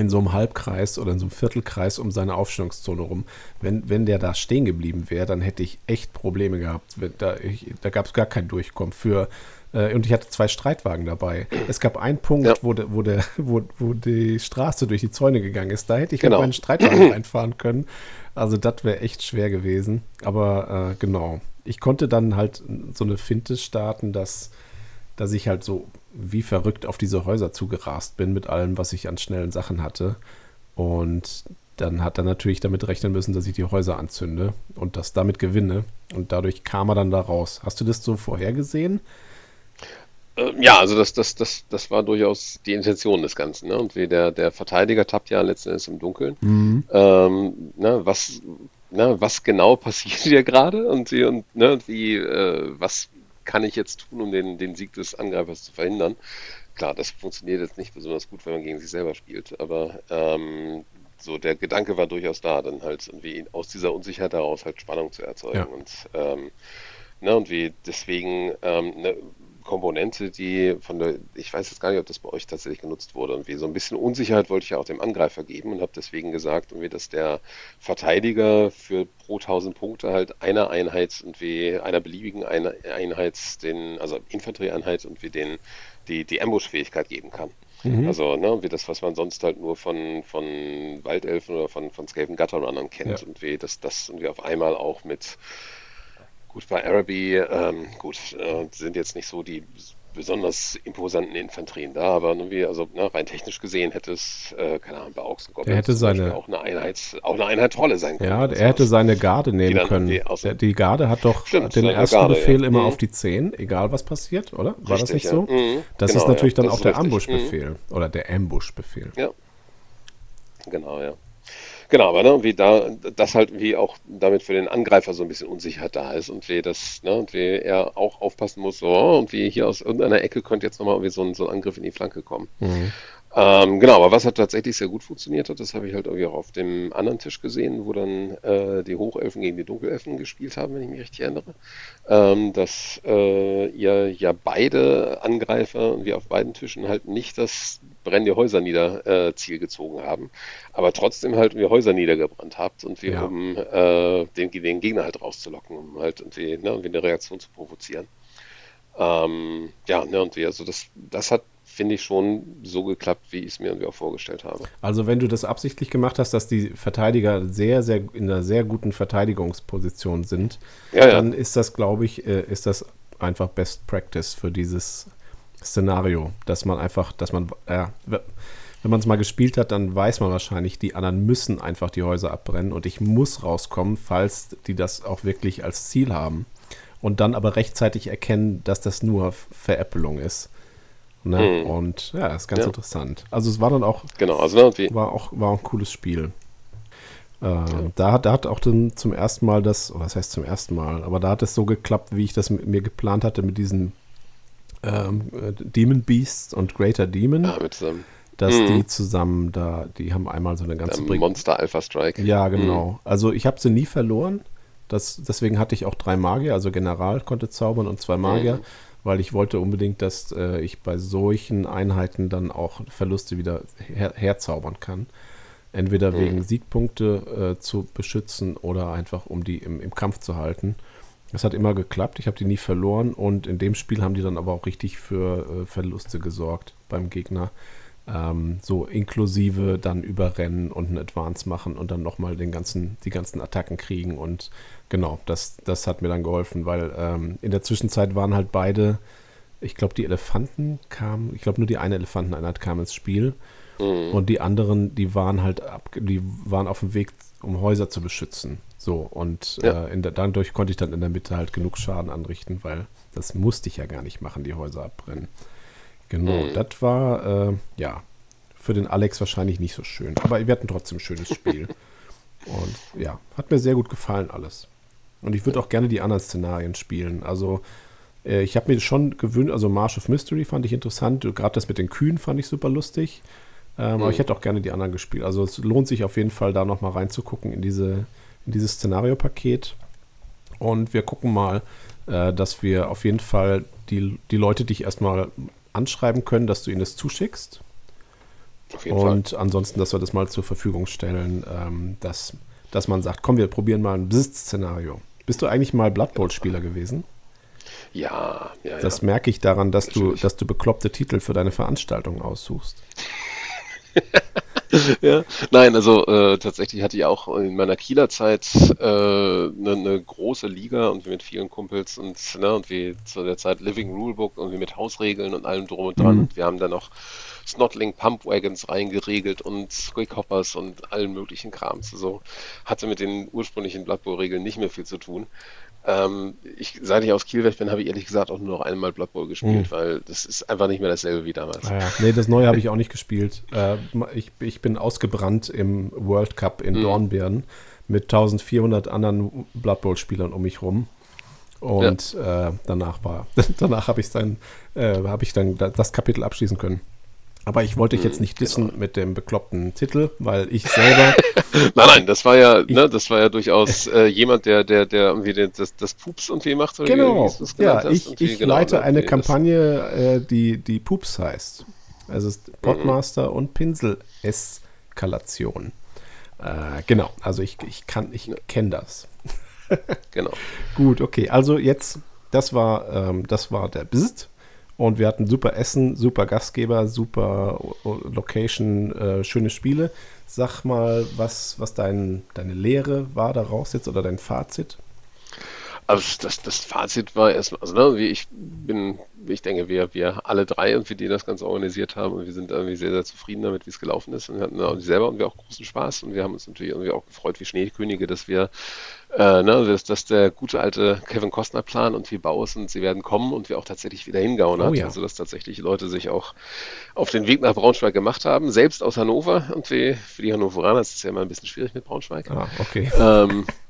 in so einem Halbkreis oder in so einem Viertelkreis um seine Aufstellungszone rum. Wenn, wenn der da stehen geblieben wäre, dann hätte ich echt Probleme gehabt. Da, da gab es gar kein Durchkommen für. Äh, und ich hatte zwei Streitwagen dabei. Es gab einen Punkt, ja. wo, de, wo, der, wo, wo die Straße durch die Zäune gegangen ist. Da hätte ich genau. mit meinen Streitwagen reinfahren können. Also das wäre echt schwer gewesen. Aber äh, genau. Ich konnte dann halt so eine Finte starten, dass, dass ich halt so wie verrückt auf diese Häuser zugerast bin mit allem, was ich an schnellen Sachen hatte. Und dann hat er natürlich damit rechnen müssen, dass ich die Häuser anzünde und das damit gewinne. Und dadurch kam er dann da raus. Hast du das so vorhergesehen? Ähm, ja, also das, das, das, das war durchaus die Intention des Ganzen. Ne? Und wie der, der Verteidiger tappt ja letzten Endes im Dunkeln. Mhm. Ähm, ne, was, ne, was genau passiert hier gerade und, wie, und ne, wie, äh, was kann ich jetzt tun, um den, den Sieg des Angreifers zu verhindern? Klar, das funktioniert jetzt nicht besonders gut, wenn man gegen sich selber spielt, aber ähm, so der Gedanke war durchaus da, dann halt irgendwie aus dieser Unsicherheit heraus halt Spannung zu erzeugen ja. und ähm, ne, und wie deswegen ähm, ne, Komponente, die von der, ich weiß jetzt gar nicht, ob das bei euch tatsächlich genutzt wurde. Und wie so ein bisschen Unsicherheit wollte ich ja auch dem Angreifer geben und habe deswegen gesagt, und wie dass der Verteidiger für pro 1000 Punkte halt einer Einheit und wie einer beliebigen Einheit, den, also Infanterieeinheit und wie den die, die Ambush-Fähigkeit geben kann. Mhm. Also, ne, wie das, was man sonst halt nur von, von Waldelfen oder von, von Skaven Gutter und anderen kennt ja. und wie das, das irgendwie auf einmal auch mit Gut, bei Araby, ähm, gut, äh, sind jetzt nicht so die besonders imposanten Infanterien da, aber irgendwie, also ne, rein technisch gesehen hätte es, äh, keine Ahnung, bei Augs und Goblins hätte seine, auch eine Einheit, auch eine Einheit Trolle sein können. Ja, er hätte seine Garde nehmen können. Der, die Garde hat doch Stimmt, den ersten Garde, Befehl ja. immer mhm. auf die 10, egal was passiert, oder? War richtig, das nicht ja. so? Mhm. Das genau, ist natürlich ja, dann auch der Ambush-Befehl mhm. oder der Ambush-Befehl. Ja. Genau, ja. Genau, aber ne, wie da, das halt wie auch damit für den Angreifer so ein bisschen Unsicherheit da ist und wie das, ne, und wie er auch aufpassen muss, so, und wie hier aus irgendeiner Ecke könnte jetzt nochmal irgendwie so ein, so ein Angriff in die Flanke kommen. Mhm. Ähm, genau, aber was hat tatsächlich sehr gut funktioniert hat, das habe ich halt irgendwie auch auf dem anderen Tisch gesehen, wo dann äh, die Hochelfen gegen die Dunkelelfen gespielt haben, wenn ich mich richtig erinnere. Ähm, dass äh, ihr ja beide Angreifer und wir auf beiden Tischen halt nicht das brennende Häuser nieder äh, Ziel gezogen haben, aber trotzdem halt wir Häuser niedergebrannt habt und wir ja. um äh, den, den, Gegner halt rauszulocken, um halt irgendwie, ne, irgendwie eine Reaktion zu provozieren. Ähm, ja, ne, und wie, also das, das hat finde ich, schon so geklappt, wie ich es mir irgendwie auch vorgestellt habe. Also wenn du das absichtlich gemacht hast, dass die Verteidiger sehr, sehr in einer sehr guten Verteidigungsposition sind, ja, ja. dann ist das, glaube ich, äh, ist das einfach Best Practice für dieses Szenario, dass man einfach, dass man, ja, wenn man es mal gespielt hat, dann weiß man wahrscheinlich, die anderen müssen einfach die Häuser abbrennen und ich muss rauskommen, falls die das auch wirklich als Ziel haben. Und dann aber rechtzeitig erkennen, dass das nur Veräppelung ist. Ne? Mhm. Und ja, ist ganz ja. interessant. Also es war dann auch, genau, also war auch, war auch ein cooles Spiel. Äh, ja. da, da hat auch dann zum ersten Mal das, oder was heißt zum ersten Mal, aber da hat es so geklappt, wie ich das mit mir geplant hatte, mit diesen ähm, äh, Demon Beasts und Greater Demon. Ja, mit so dass mhm. die zusammen da, die haben einmal so eine ganze Brick Monster Alpha Strike. Ja, genau. Mhm. Also ich habe sie nie verloren. Das, deswegen hatte ich auch drei Magier, also General konnte zaubern und zwei Magier. Mhm weil ich wollte unbedingt, dass äh, ich bei solchen Einheiten dann auch Verluste wieder her herzaubern kann. Entweder mhm. wegen Siegpunkte äh, zu beschützen oder einfach um die im, im Kampf zu halten. Das hat immer geklappt, ich habe die nie verloren und in dem Spiel haben die dann aber auch richtig für äh, Verluste gesorgt beim Gegner. Ähm, so inklusive dann überrennen und ein Advance machen und dann nochmal ganzen, die ganzen Attacken kriegen und genau, das, das hat mir dann geholfen, weil ähm, in der Zwischenzeit waren halt beide, ich glaube, die Elefanten kamen, ich glaube nur die eine Elefanteneinheit kam ins Spiel mhm. und die anderen, die waren halt ab, die waren auf dem Weg, um Häuser zu beschützen. So, und ja. äh, der, dadurch konnte ich dann in der Mitte halt genug Schaden anrichten, weil das musste ich ja gar nicht machen, die Häuser abbrennen. Genau, mhm. das war, äh, ja, für den Alex wahrscheinlich nicht so schön. Aber wir hatten trotzdem ein schönes Spiel. Und ja, hat mir sehr gut gefallen alles. Und ich würde auch gerne die anderen Szenarien spielen. Also äh, ich habe mir schon gewöhnt, also Marsh of Mystery fand ich interessant. Gerade das mit den Kühen fand ich super lustig. Ähm, mhm. Aber ich hätte auch gerne die anderen gespielt. Also es lohnt sich auf jeden Fall, da nochmal reinzugucken in, diese, in dieses Szenario-Paket. Und wir gucken mal, äh, dass wir auf jeden Fall die, die Leute dich erstmal anschreiben können, dass du ihnen das zuschickst. Und Fall. ansonsten, dass wir das mal zur Verfügung stellen, ähm, dass, dass man sagt, komm, wir probieren mal ein Besitz-Szenario. Bist du eigentlich mal Blood Bowl-Spieler gewesen? Ja, ja. Das ja. merke ich daran, dass du, dass du bekloppte Titel für deine Veranstaltung aussuchst. ja, nein, also äh, tatsächlich hatte ich auch in meiner Kieler Zeit eine äh, ne, ne große Liga und wir mit vielen Kumpels und, ne, und wie zu der Zeit Living Rulebook und wir mit Hausregeln und allem drum und dran. Mhm. Und wir haben dann noch Snotling Pump Wagons reingeregelt und Squickhoppers und allen möglichen Krams. Also hatte mit den ursprünglichen Blood Bowl Regeln nicht mehr viel zu tun. Ähm, ich, seit ich aus Kiel weg bin, habe ich ehrlich gesagt auch nur noch einmal Blood Bowl gespielt, mhm. weil das ist einfach nicht mehr dasselbe wie damals. Ah ja. Nee, das neue habe ich auch nicht gespielt. Äh, ich, ich bin ausgebrannt im World Cup in mhm. Dornbirn mit 1400 anderen Blood Bowl-Spielern um mich rum. Und ja. äh, danach war, danach habe ich dann, äh, habe ich dann das Kapitel abschließen können. Aber ich wollte dich jetzt hm, nicht dissen genau. mit dem bekloppten Titel, weil ich selber. nein, nein, das war ja, ne, das war ja durchaus äh, jemand, der, der, der irgendwie den, das, das Pups irgendwie macht. Oder genau. Wie, ja, ich, ich genau, leite eine Kampagne, äh, die, die Pups heißt. Also es ist Podmaster mhm. und Pinsel-Eskalation. Äh, genau, also ich, ich kann, ich ja. kenne das. genau. Gut, okay. Also jetzt, das war, ähm, das war der Bist. Und wir hatten super Essen, super Gastgeber, super Location, äh, schöne Spiele. Sag mal, was, was dein, deine Lehre war daraus jetzt oder dein Fazit? Also das, das Fazit war erstmal, also ne, ich bin, ich denke, wir, wir alle drei irgendwie, die das Ganze organisiert haben und wir sind irgendwie sehr, sehr zufrieden damit, wie es gelaufen ist und wir hatten auch selber und wir auch großen Spaß und wir haben uns natürlich irgendwie auch gefreut wie Schneekönige, dass wir, äh, ne, dass, dass der gute alte Kevin Costner Plan und wie Bau ist und sie werden kommen und wir auch tatsächlich wieder hingehauen oh, hat, ja. also dass tatsächlich Leute sich auch auf den Weg nach Braunschweig gemacht haben, selbst aus Hannover und für die Hannoveraner ist es ja immer ein bisschen schwierig mit Braunschweig. Ah, okay. Ähm,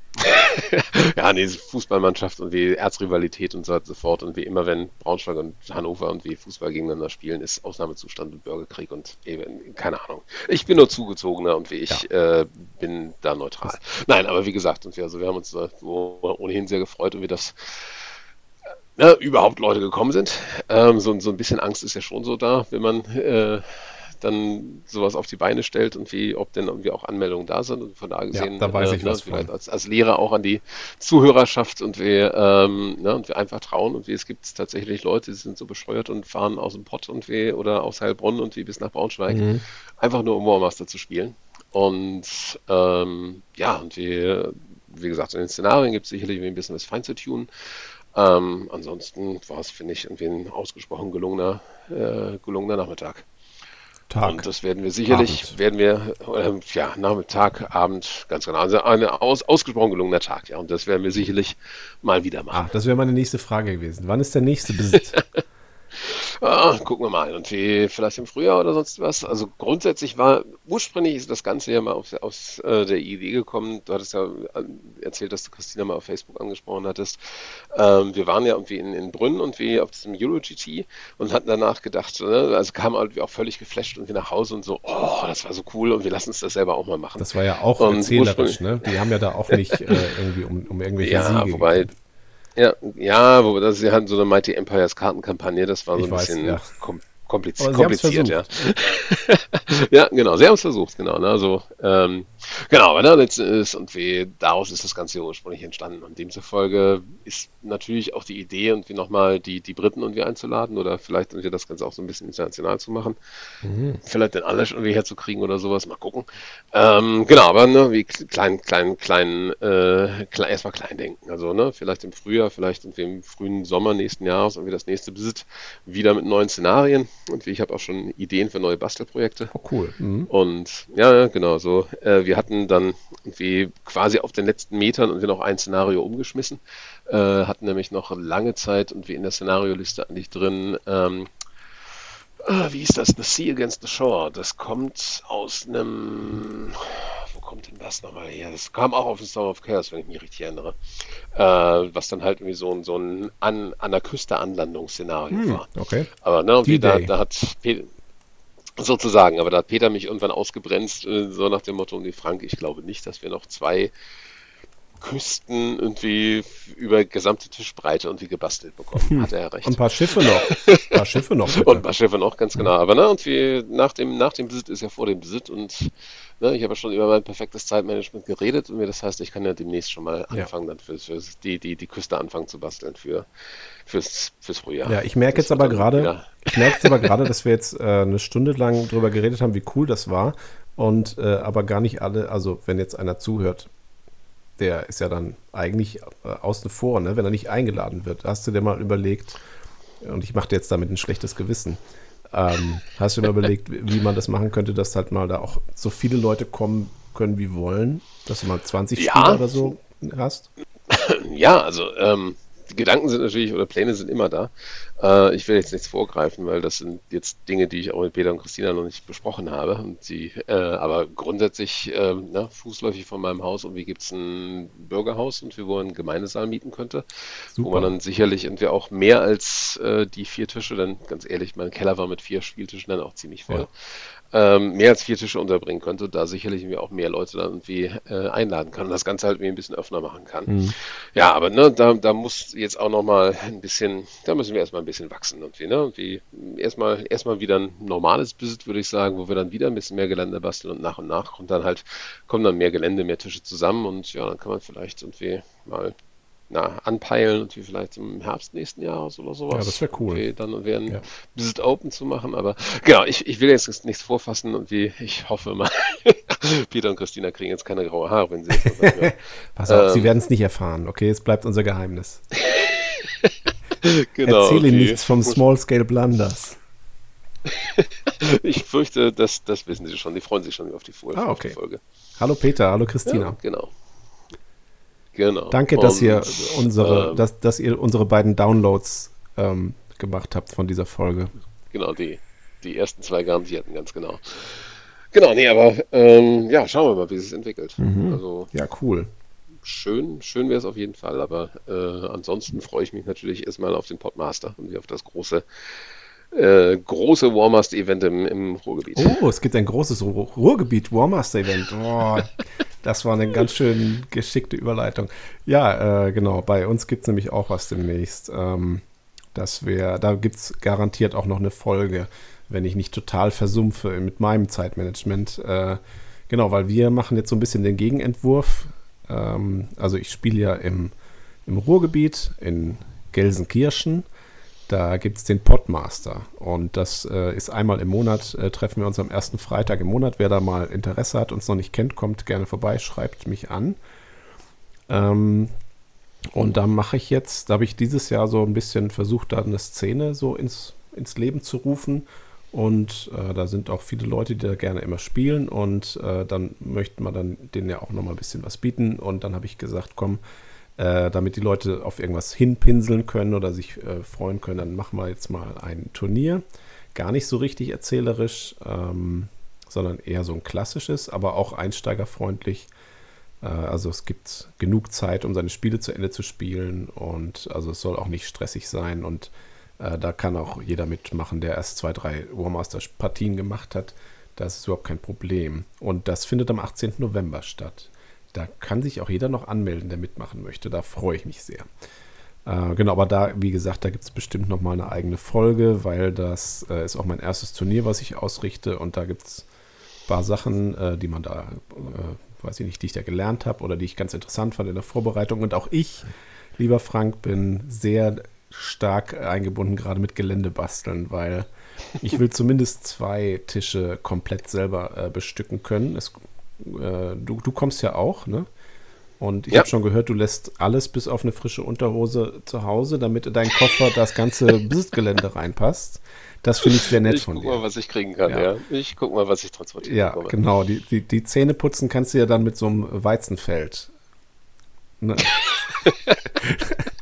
ja, nee, Fußballmannschaft und wie Erzrivalität und so, so fort. Und wie immer, wenn Braunschweig und Hannover und wie Fußball gegeneinander spielen, ist Ausnahmezustand und Bürgerkrieg und eben, keine Ahnung. Ich bin nur zugezogener und wie ich ja. äh, bin da neutral. Nein, aber wie gesagt, und wir, also wir haben uns da ohnehin sehr gefreut und wir das äh, überhaupt Leute gekommen sind. Ähm, so, so ein bisschen Angst ist ja schon so da, wenn man äh, dann sowas auf die Beine stellt und wie, ob denn irgendwie auch Anmeldungen da sind und von da gesehen, ja, da weiß äh, ich ne, was vielleicht als, als Lehrer auch an die Zuhörerschaft und wir, ähm, ne, und wir einfach trauen und wie es gibt tatsächlich Leute, die sind so bescheuert und fahren aus dem Pott und wie oder aus Heilbronn und wie bis nach Braunschweig, mhm. einfach nur um Warmaster zu spielen. Und ähm, ja, und wir, wie gesagt, in den Szenarien gibt es sicherlich ein bisschen was fein zu tun. Ähm, ansonsten war es, finde ich, irgendwie ein ausgesprochen gelungener, äh, gelungener Nachmittag. Tag. Und das werden wir sicherlich, Abend. werden wir, äh, ja, Nachmittag, Abend, ganz genau. Also ein aus, ausgesprochen gelungener Tag, ja. Und das werden wir sicherlich mal wieder machen. Ah, das wäre meine nächste Frage gewesen. Wann ist der nächste Besitz? Ah, gucken wir mal. Und wie vielleicht im Frühjahr oder sonst was. Also grundsätzlich war, ursprünglich ist das Ganze ja mal aus, aus äh, der Idee gekommen. Du hattest ja äh, erzählt, dass du Christina mal auf Facebook angesprochen hattest. Ähm, wir waren ja irgendwie in, in Brünn und wir auf diesem Euro-GT und hatten danach gedacht, ne, also kamen halt auch völlig geflasht und wir nach Hause und so, oh, das war so cool und wir lassen uns das selber auch mal machen. Das war ja auch und erzählerisch, ne? Die haben ja da auch nicht äh, irgendwie um, um irgendwelche ja, Siege wobei, ja, ja, wo das ist ja so eine Mighty Empires Kartenkampagne, das war so ein weiß, bisschen ja. kom kompliz kompliziert, ja. ja, genau, sie haben es versucht, genau. Ne, also, ähm, genau, aber ne, letzten ist und wie daraus ist das Ganze ursprünglich entstanden. Und demzufolge ist natürlich auch die Idee, und wie nochmal die, die Briten irgendwie einzuladen oder vielleicht irgendwie das Ganze auch so ein bisschen international zu machen. Mhm. Vielleicht den Anders irgendwie herzukriegen oder sowas, mal gucken. Ähm, genau, aber ne, wie klein, klein, klein, äh, klein erstmal klein denken. Also, ne, vielleicht im Frühjahr, vielleicht irgendwie im frühen Sommer nächsten Jahres irgendwie das nächste Visit wieder mit neuen Szenarien und ich habe auch schon Ideen für neue Bastelprojekte. Oh, cool. Mhm. Und ja, genau so. Äh, wir hatten dann irgendwie quasi auf den letzten Metern und wir noch ein Szenario umgeschmissen. Äh, hatten nämlich noch lange Zeit und wie in der Szenarioliste eigentlich drin. Ähm, äh, wie ist das? The Sea Against the Shore. Das kommt aus einem kommt denn das nochmal her? Das kam auch auf den Storm of Chaos, wenn ich mich richtig erinnere. Äh, was dann halt irgendwie so ein, so ein an, an der Küste Anlandungsszenario hm, war. Okay. Aber ne, wie da, da hat Peter, sozusagen, aber da hat Peter mich irgendwann ausgebremst, äh, so nach dem Motto, nee, Frank, ich glaube nicht, dass wir noch zwei Küsten irgendwie über gesamte Tischbreite irgendwie gebastelt bekommen. Hm. Hat er recht. Und ein paar Schiffe noch. Ein paar Schiffe noch. Bitte. Und ein paar Schiffe noch, ganz genau. Aber ne, und wie nach dem, nach dem Besitz ist ja vor dem Besitz und ne, ich habe ja schon über mein perfektes Zeitmanagement geredet und mir das heißt, ich kann ja demnächst schon mal anfangen, ja. dann für, für die, die, die Küste anfangen zu basteln für, fürs, fürs Frühjahr. Ja, ich merke jetzt aber gerade, ja. ich merke jetzt aber gerade, dass wir jetzt äh, eine Stunde lang drüber geredet haben, wie cool das war. Und äh, aber gar nicht alle, also wenn jetzt einer zuhört, der ist ja dann eigentlich äh, außen vor, ne? wenn er nicht eingeladen wird. Hast du dir mal überlegt, und ich mache dir jetzt damit ein schlechtes Gewissen, ähm, hast du dir mal überlegt, wie man das machen könnte, dass halt mal da auch so viele Leute kommen können, wie wollen, dass du mal 20 ja. Spieler oder so hast? Ja, also ähm, die Gedanken sind natürlich oder Pläne sind immer da. Äh, ich will jetzt nichts vorgreifen, weil das sind jetzt Dinge, die ich auch mit Peter und Christina noch nicht besprochen habe. Und die, äh, aber grundsätzlich äh, na, fußläufig von meinem Haus irgendwie gibt es ein Bürgerhaus und wir wollen einen Gemeindesaal mieten könnte, Super. wo man dann sicherlich irgendwie auch mehr als äh, die vier Tische, denn ganz ehrlich, mein Keller war mit vier Spieltischen dann auch ziemlich voll. Ähm, mehr als vier Tische unterbringen könnte, da sicherlich mir auch mehr Leute dann irgendwie äh, einladen kann und das Ganze halt irgendwie ein bisschen öffner machen kann. Mhm. Ja, aber ne, da, da muss jetzt auch nochmal ein bisschen, da müssen wir erstmal ein bisschen wachsen irgendwie, ne? Irgendwie erstmal erstmal wieder ein normales Visit, würde ich sagen, wo wir dann wieder ein bisschen mehr Gelände basteln und nach und nach kommt dann halt, kommen dann mehr Gelände, mehr Tische zusammen und ja, dann kann man vielleicht irgendwie mal na, anpeilen und wie vielleicht im Herbst nächsten Jahres oder sowas. Ja, das wäre cool. Okay, dann wären ja. Visit Open zu machen, aber genau, ich, ich will jetzt nichts vorfassen und wie ich hoffe mal, Peter und Christina kriegen jetzt keine graue Haare, wenn sie jetzt sagen, Pass auf, ähm, sie werden es nicht erfahren, okay? Es bleibt unser Geheimnis. genau, Erzähle okay. nichts vom Small Scale Blunders. ich fürchte, das, das wissen sie schon. Die freuen sich schon auf die, Folge. Ah, okay. Folge. Hallo Peter, hallo Christina. Ja, genau. Genau. Danke, dass Und, ihr unsere, ähm, dass, dass ihr unsere beiden Downloads ähm, gemacht habt von dieser Folge. Genau, die, die ersten zwei garantierten, ganz genau. Genau, nee, aber ähm, ja, schauen wir mal, wie es sich entwickelt. Mhm. Also, ja, cool. Schön, schön wäre es auf jeden Fall, aber äh, ansonsten freue ich mich natürlich erstmal auf den Podmaster und auf das große äh, große Warmaster-Event im, im, Ruhrgebiet. Oh, es gibt ein großes Ruhrgebiet Warmaster-Event. Oh, das war eine ganz schön geschickte Überleitung. Ja, äh, genau. Bei uns gibt es nämlich auch was demnächst. Ähm, das wär, da gibt es garantiert auch noch eine Folge, wenn ich nicht total versumpfe mit meinem Zeitmanagement. Äh, genau, weil wir machen jetzt so ein bisschen den Gegenentwurf. Ähm, also ich spiele ja im, im Ruhrgebiet in Gelsenkirchen da gibt es den Podmaster und das äh, ist einmal im Monat, äh, treffen wir uns am ersten Freitag im Monat. Wer da mal Interesse hat, uns noch nicht kennt, kommt gerne vorbei, schreibt mich an. Ähm, und da mache ich jetzt, da habe ich dieses Jahr so ein bisschen versucht, da eine Szene so ins, ins Leben zu rufen. Und äh, da sind auch viele Leute, die da gerne immer spielen. Und äh, dann möchten wir dann denen ja auch nochmal ein bisschen was bieten. Und dann habe ich gesagt, komm, äh, damit die Leute auf irgendwas hinpinseln können oder sich äh, freuen können, dann machen wir jetzt mal ein Turnier. Gar nicht so richtig erzählerisch, ähm, sondern eher so ein klassisches, aber auch einsteigerfreundlich. Äh, also es gibt genug Zeit, um seine Spiele zu Ende zu spielen und also es soll auch nicht stressig sein und äh, da kann auch jeder mitmachen, der erst zwei, drei Warmaster-Partien gemacht hat. Das ist überhaupt kein Problem. Und das findet am 18. November statt. Da kann sich auch jeder noch anmelden, der mitmachen möchte. Da freue ich mich sehr. Äh, genau, aber da, wie gesagt, da gibt es bestimmt noch mal eine eigene Folge, weil das äh, ist auch mein erstes Turnier, was ich ausrichte. Und da gibt es ein paar Sachen, äh, die man da, äh, weiß ich nicht, die ich da gelernt habe oder die ich ganz interessant fand in der Vorbereitung. Und auch ich, lieber Frank, bin sehr stark eingebunden, gerade mit Gelände basteln, weil ich will zumindest zwei Tische komplett selber äh, bestücken können. Es äh, du, du kommst ja auch, ne? Und ich ja. habe schon gehört, du lässt alles bis auf eine frische Unterhose zu Hause, damit in deinen Koffer das ganze Besitzgelände reinpasst. Das finde ich sehr nett ich von dir. Ich guck mal, was ich kriegen kann, ja. ja. Ich guck mal, was ich transportieren Ja, bekomme. genau. Die, die, die Zähne putzen kannst du ja dann mit so einem Weizenfeld. Ne?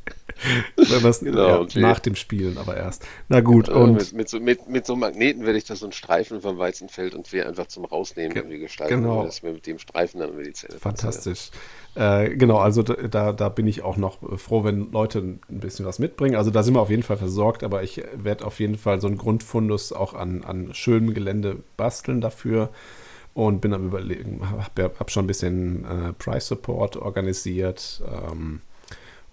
genau, ja, nach dem Spielen aber erst. Na gut. Mit, und mit, mit, so, mit, mit so Magneten werde ich da so einen Streifen vom Weizenfeld und wir einfach zum Rausnehmen irgendwie gestalten. Genau. Dass wir mit dem Streifen dann über die Zähne Fantastisch. Äh, genau, also da, da bin ich auch noch froh, wenn Leute ein bisschen was mitbringen. Also da sind wir auf jeden Fall versorgt, aber ich werde auf jeden Fall so einen Grundfundus auch an, an schönem Gelände basteln dafür und bin am überlegen, habe hab schon ein bisschen äh, Price Support organisiert ähm,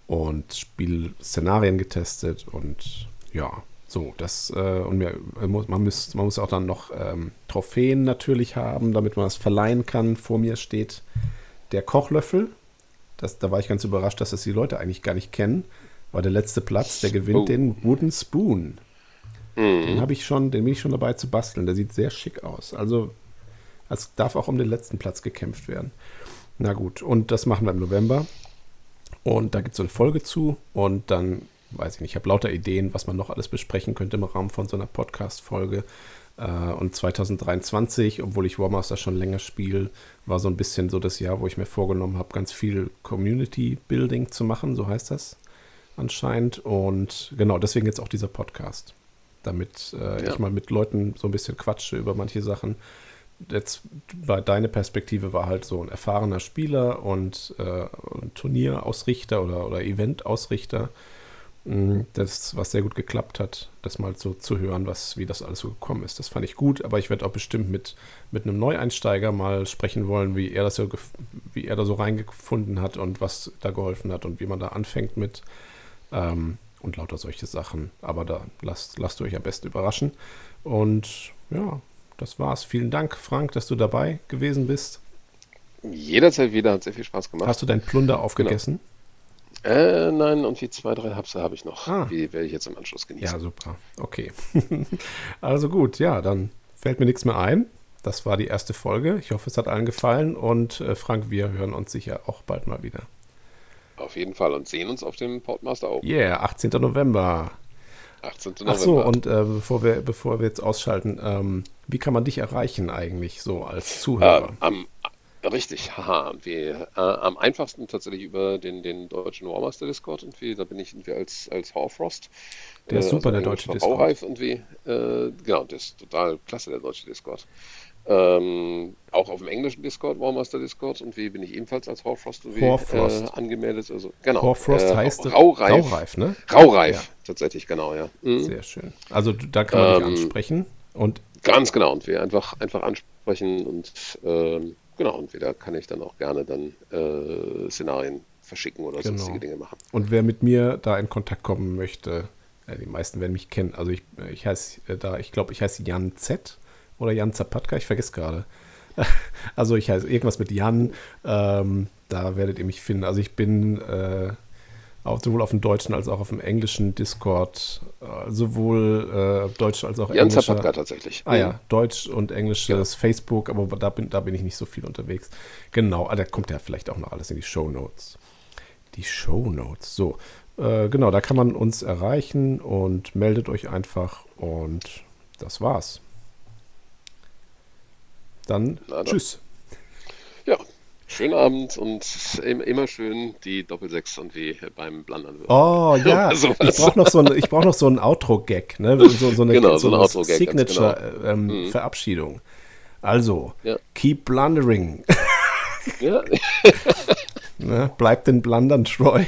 und Spielszenarien getestet und ja, so, das äh, und mir, muss, man, muss, man muss auch dann noch ähm, Trophäen natürlich haben, damit man das verleihen kann. Vor mir steht der Kochlöffel. Das, da war ich ganz überrascht, dass das die Leute eigentlich gar nicht kennen. War der letzte Platz, der gewinnt oh. den Wooden Spoon. Mhm. Den habe ich schon, den bin ich schon dabei zu basteln. Der sieht sehr schick aus. Also es darf auch um den letzten Platz gekämpft werden. Na gut, und das machen wir im November. Und da gibt es so eine Folge zu. Und dann, weiß ich nicht, ich habe lauter Ideen, was man noch alles besprechen könnte im Rahmen von so einer Podcast-Folge. Äh, und 2023, obwohl ich Warmaster schon länger spiele, war so ein bisschen so das Jahr, wo ich mir vorgenommen habe, ganz viel Community Building zu machen, so heißt das anscheinend. Und genau, deswegen jetzt auch dieser Podcast, damit äh, ja. ich mal mit Leuten so ein bisschen quatsche über manche Sachen jetzt bei deiner Perspektive war halt so ein erfahrener Spieler und äh, Turnierausrichter oder, oder Eventausrichter. Mm, das, was sehr gut geklappt hat, das mal so zu hören, was, wie das alles so gekommen ist. Das fand ich gut, aber ich werde auch bestimmt mit, mit einem Neueinsteiger mal sprechen wollen, wie er das so, wie er da so reingefunden hat und was da geholfen hat und wie man da anfängt mit ähm, und lauter solche Sachen. Aber da lasst, lasst euch am besten überraschen. Und ja, das war's. Vielen Dank, Frank, dass du dabei gewesen bist. Jederzeit wieder, hat sehr viel Spaß gemacht. Hast du deinen Plunder aufgegessen? Genau. Äh, nein, und wie zwei, drei Hapse habe ich noch. Ah. Die werde ich jetzt im Anschluss genießen. Ja, super. Okay. also gut, ja, dann fällt mir nichts mehr ein. Das war die erste Folge. Ich hoffe, es hat allen gefallen. Und äh, Frank, wir hören uns sicher auch bald mal wieder. Auf jeden Fall und sehen uns auf dem Podmaster auch. Yeah, 18. November. 18. November. Ach so, und äh, bevor, wir, bevor wir jetzt ausschalten, ähm, wie kann man dich erreichen eigentlich so als Zuhörer? Äh, am, richtig, haha. Wir, äh, am einfachsten tatsächlich über den, den deutschen Warmaster Discord und wie, da bin ich irgendwie als, als Horfrost. Der ist äh, super, also der deutsche Discord. Baureif und wie, äh, genau, das ist total klasse, der deutsche Discord. Ähm, auch auf dem englischen Discord, Warmaster Discord, und wie bin ich ebenfalls als Horfrost und äh, angemeldet. Also, genau. Horfrost äh, heißt Raureif. Raureif, ne? Raureif, ja. tatsächlich, genau, ja. Mhm. Sehr schön. Also da kann man ähm, dich ansprechen und ganz genau und wir einfach einfach ansprechen und ähm, genau und wieder kann ich dann auch gerne dann äh, Szenarien verschicken oder genau. sonstige Dinge machen. Und wer mit mir da in Kontakt kommen möchte, äh, die meisten werden mich kennen. Also ich, ich heiße äh, da, ich glaube, ich heiße Jan Z oder Jan Zapatka, ich vergesse gerade. Also ich heiße irgendwas mit Jan, ähm, da werdet ihr mich finden. Also ich bin äh, auch, sowohl auf dem deutschen als auch auf dem englischen Discord, äh, sowohl äh, deutsch als auch Jan englischer. Zapatka tatsächlich. Ah ja, deutsch und englisches ja. Facebook, aber da bin, da bin ich nicht so viel unterwegs. Genau, ah, da kommt ja vielleicht auch noch alles in die Show Notes. Die Show Notes, so. Äh, genau, da kann man uns erreichen und meldet euch einfach und das war's. Dann, dann. tschüss. Ja, schönen Abend und immer schön die Doppelsechs und wie beim Blundern. Oh ja, ich brauche noch so ein, brauch noch so einen Outro-Gag, ne? so, so eine, genau, so eine Signature-Verabschiedung. Genau. Ähm, mhm. Also, ja. keep blundering. Ja. ne? Bleibt den Blundern treu.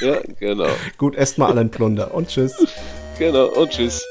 ja, genau. Gut, esst mal allen Plunder und tschüss. Genau, und tschüss.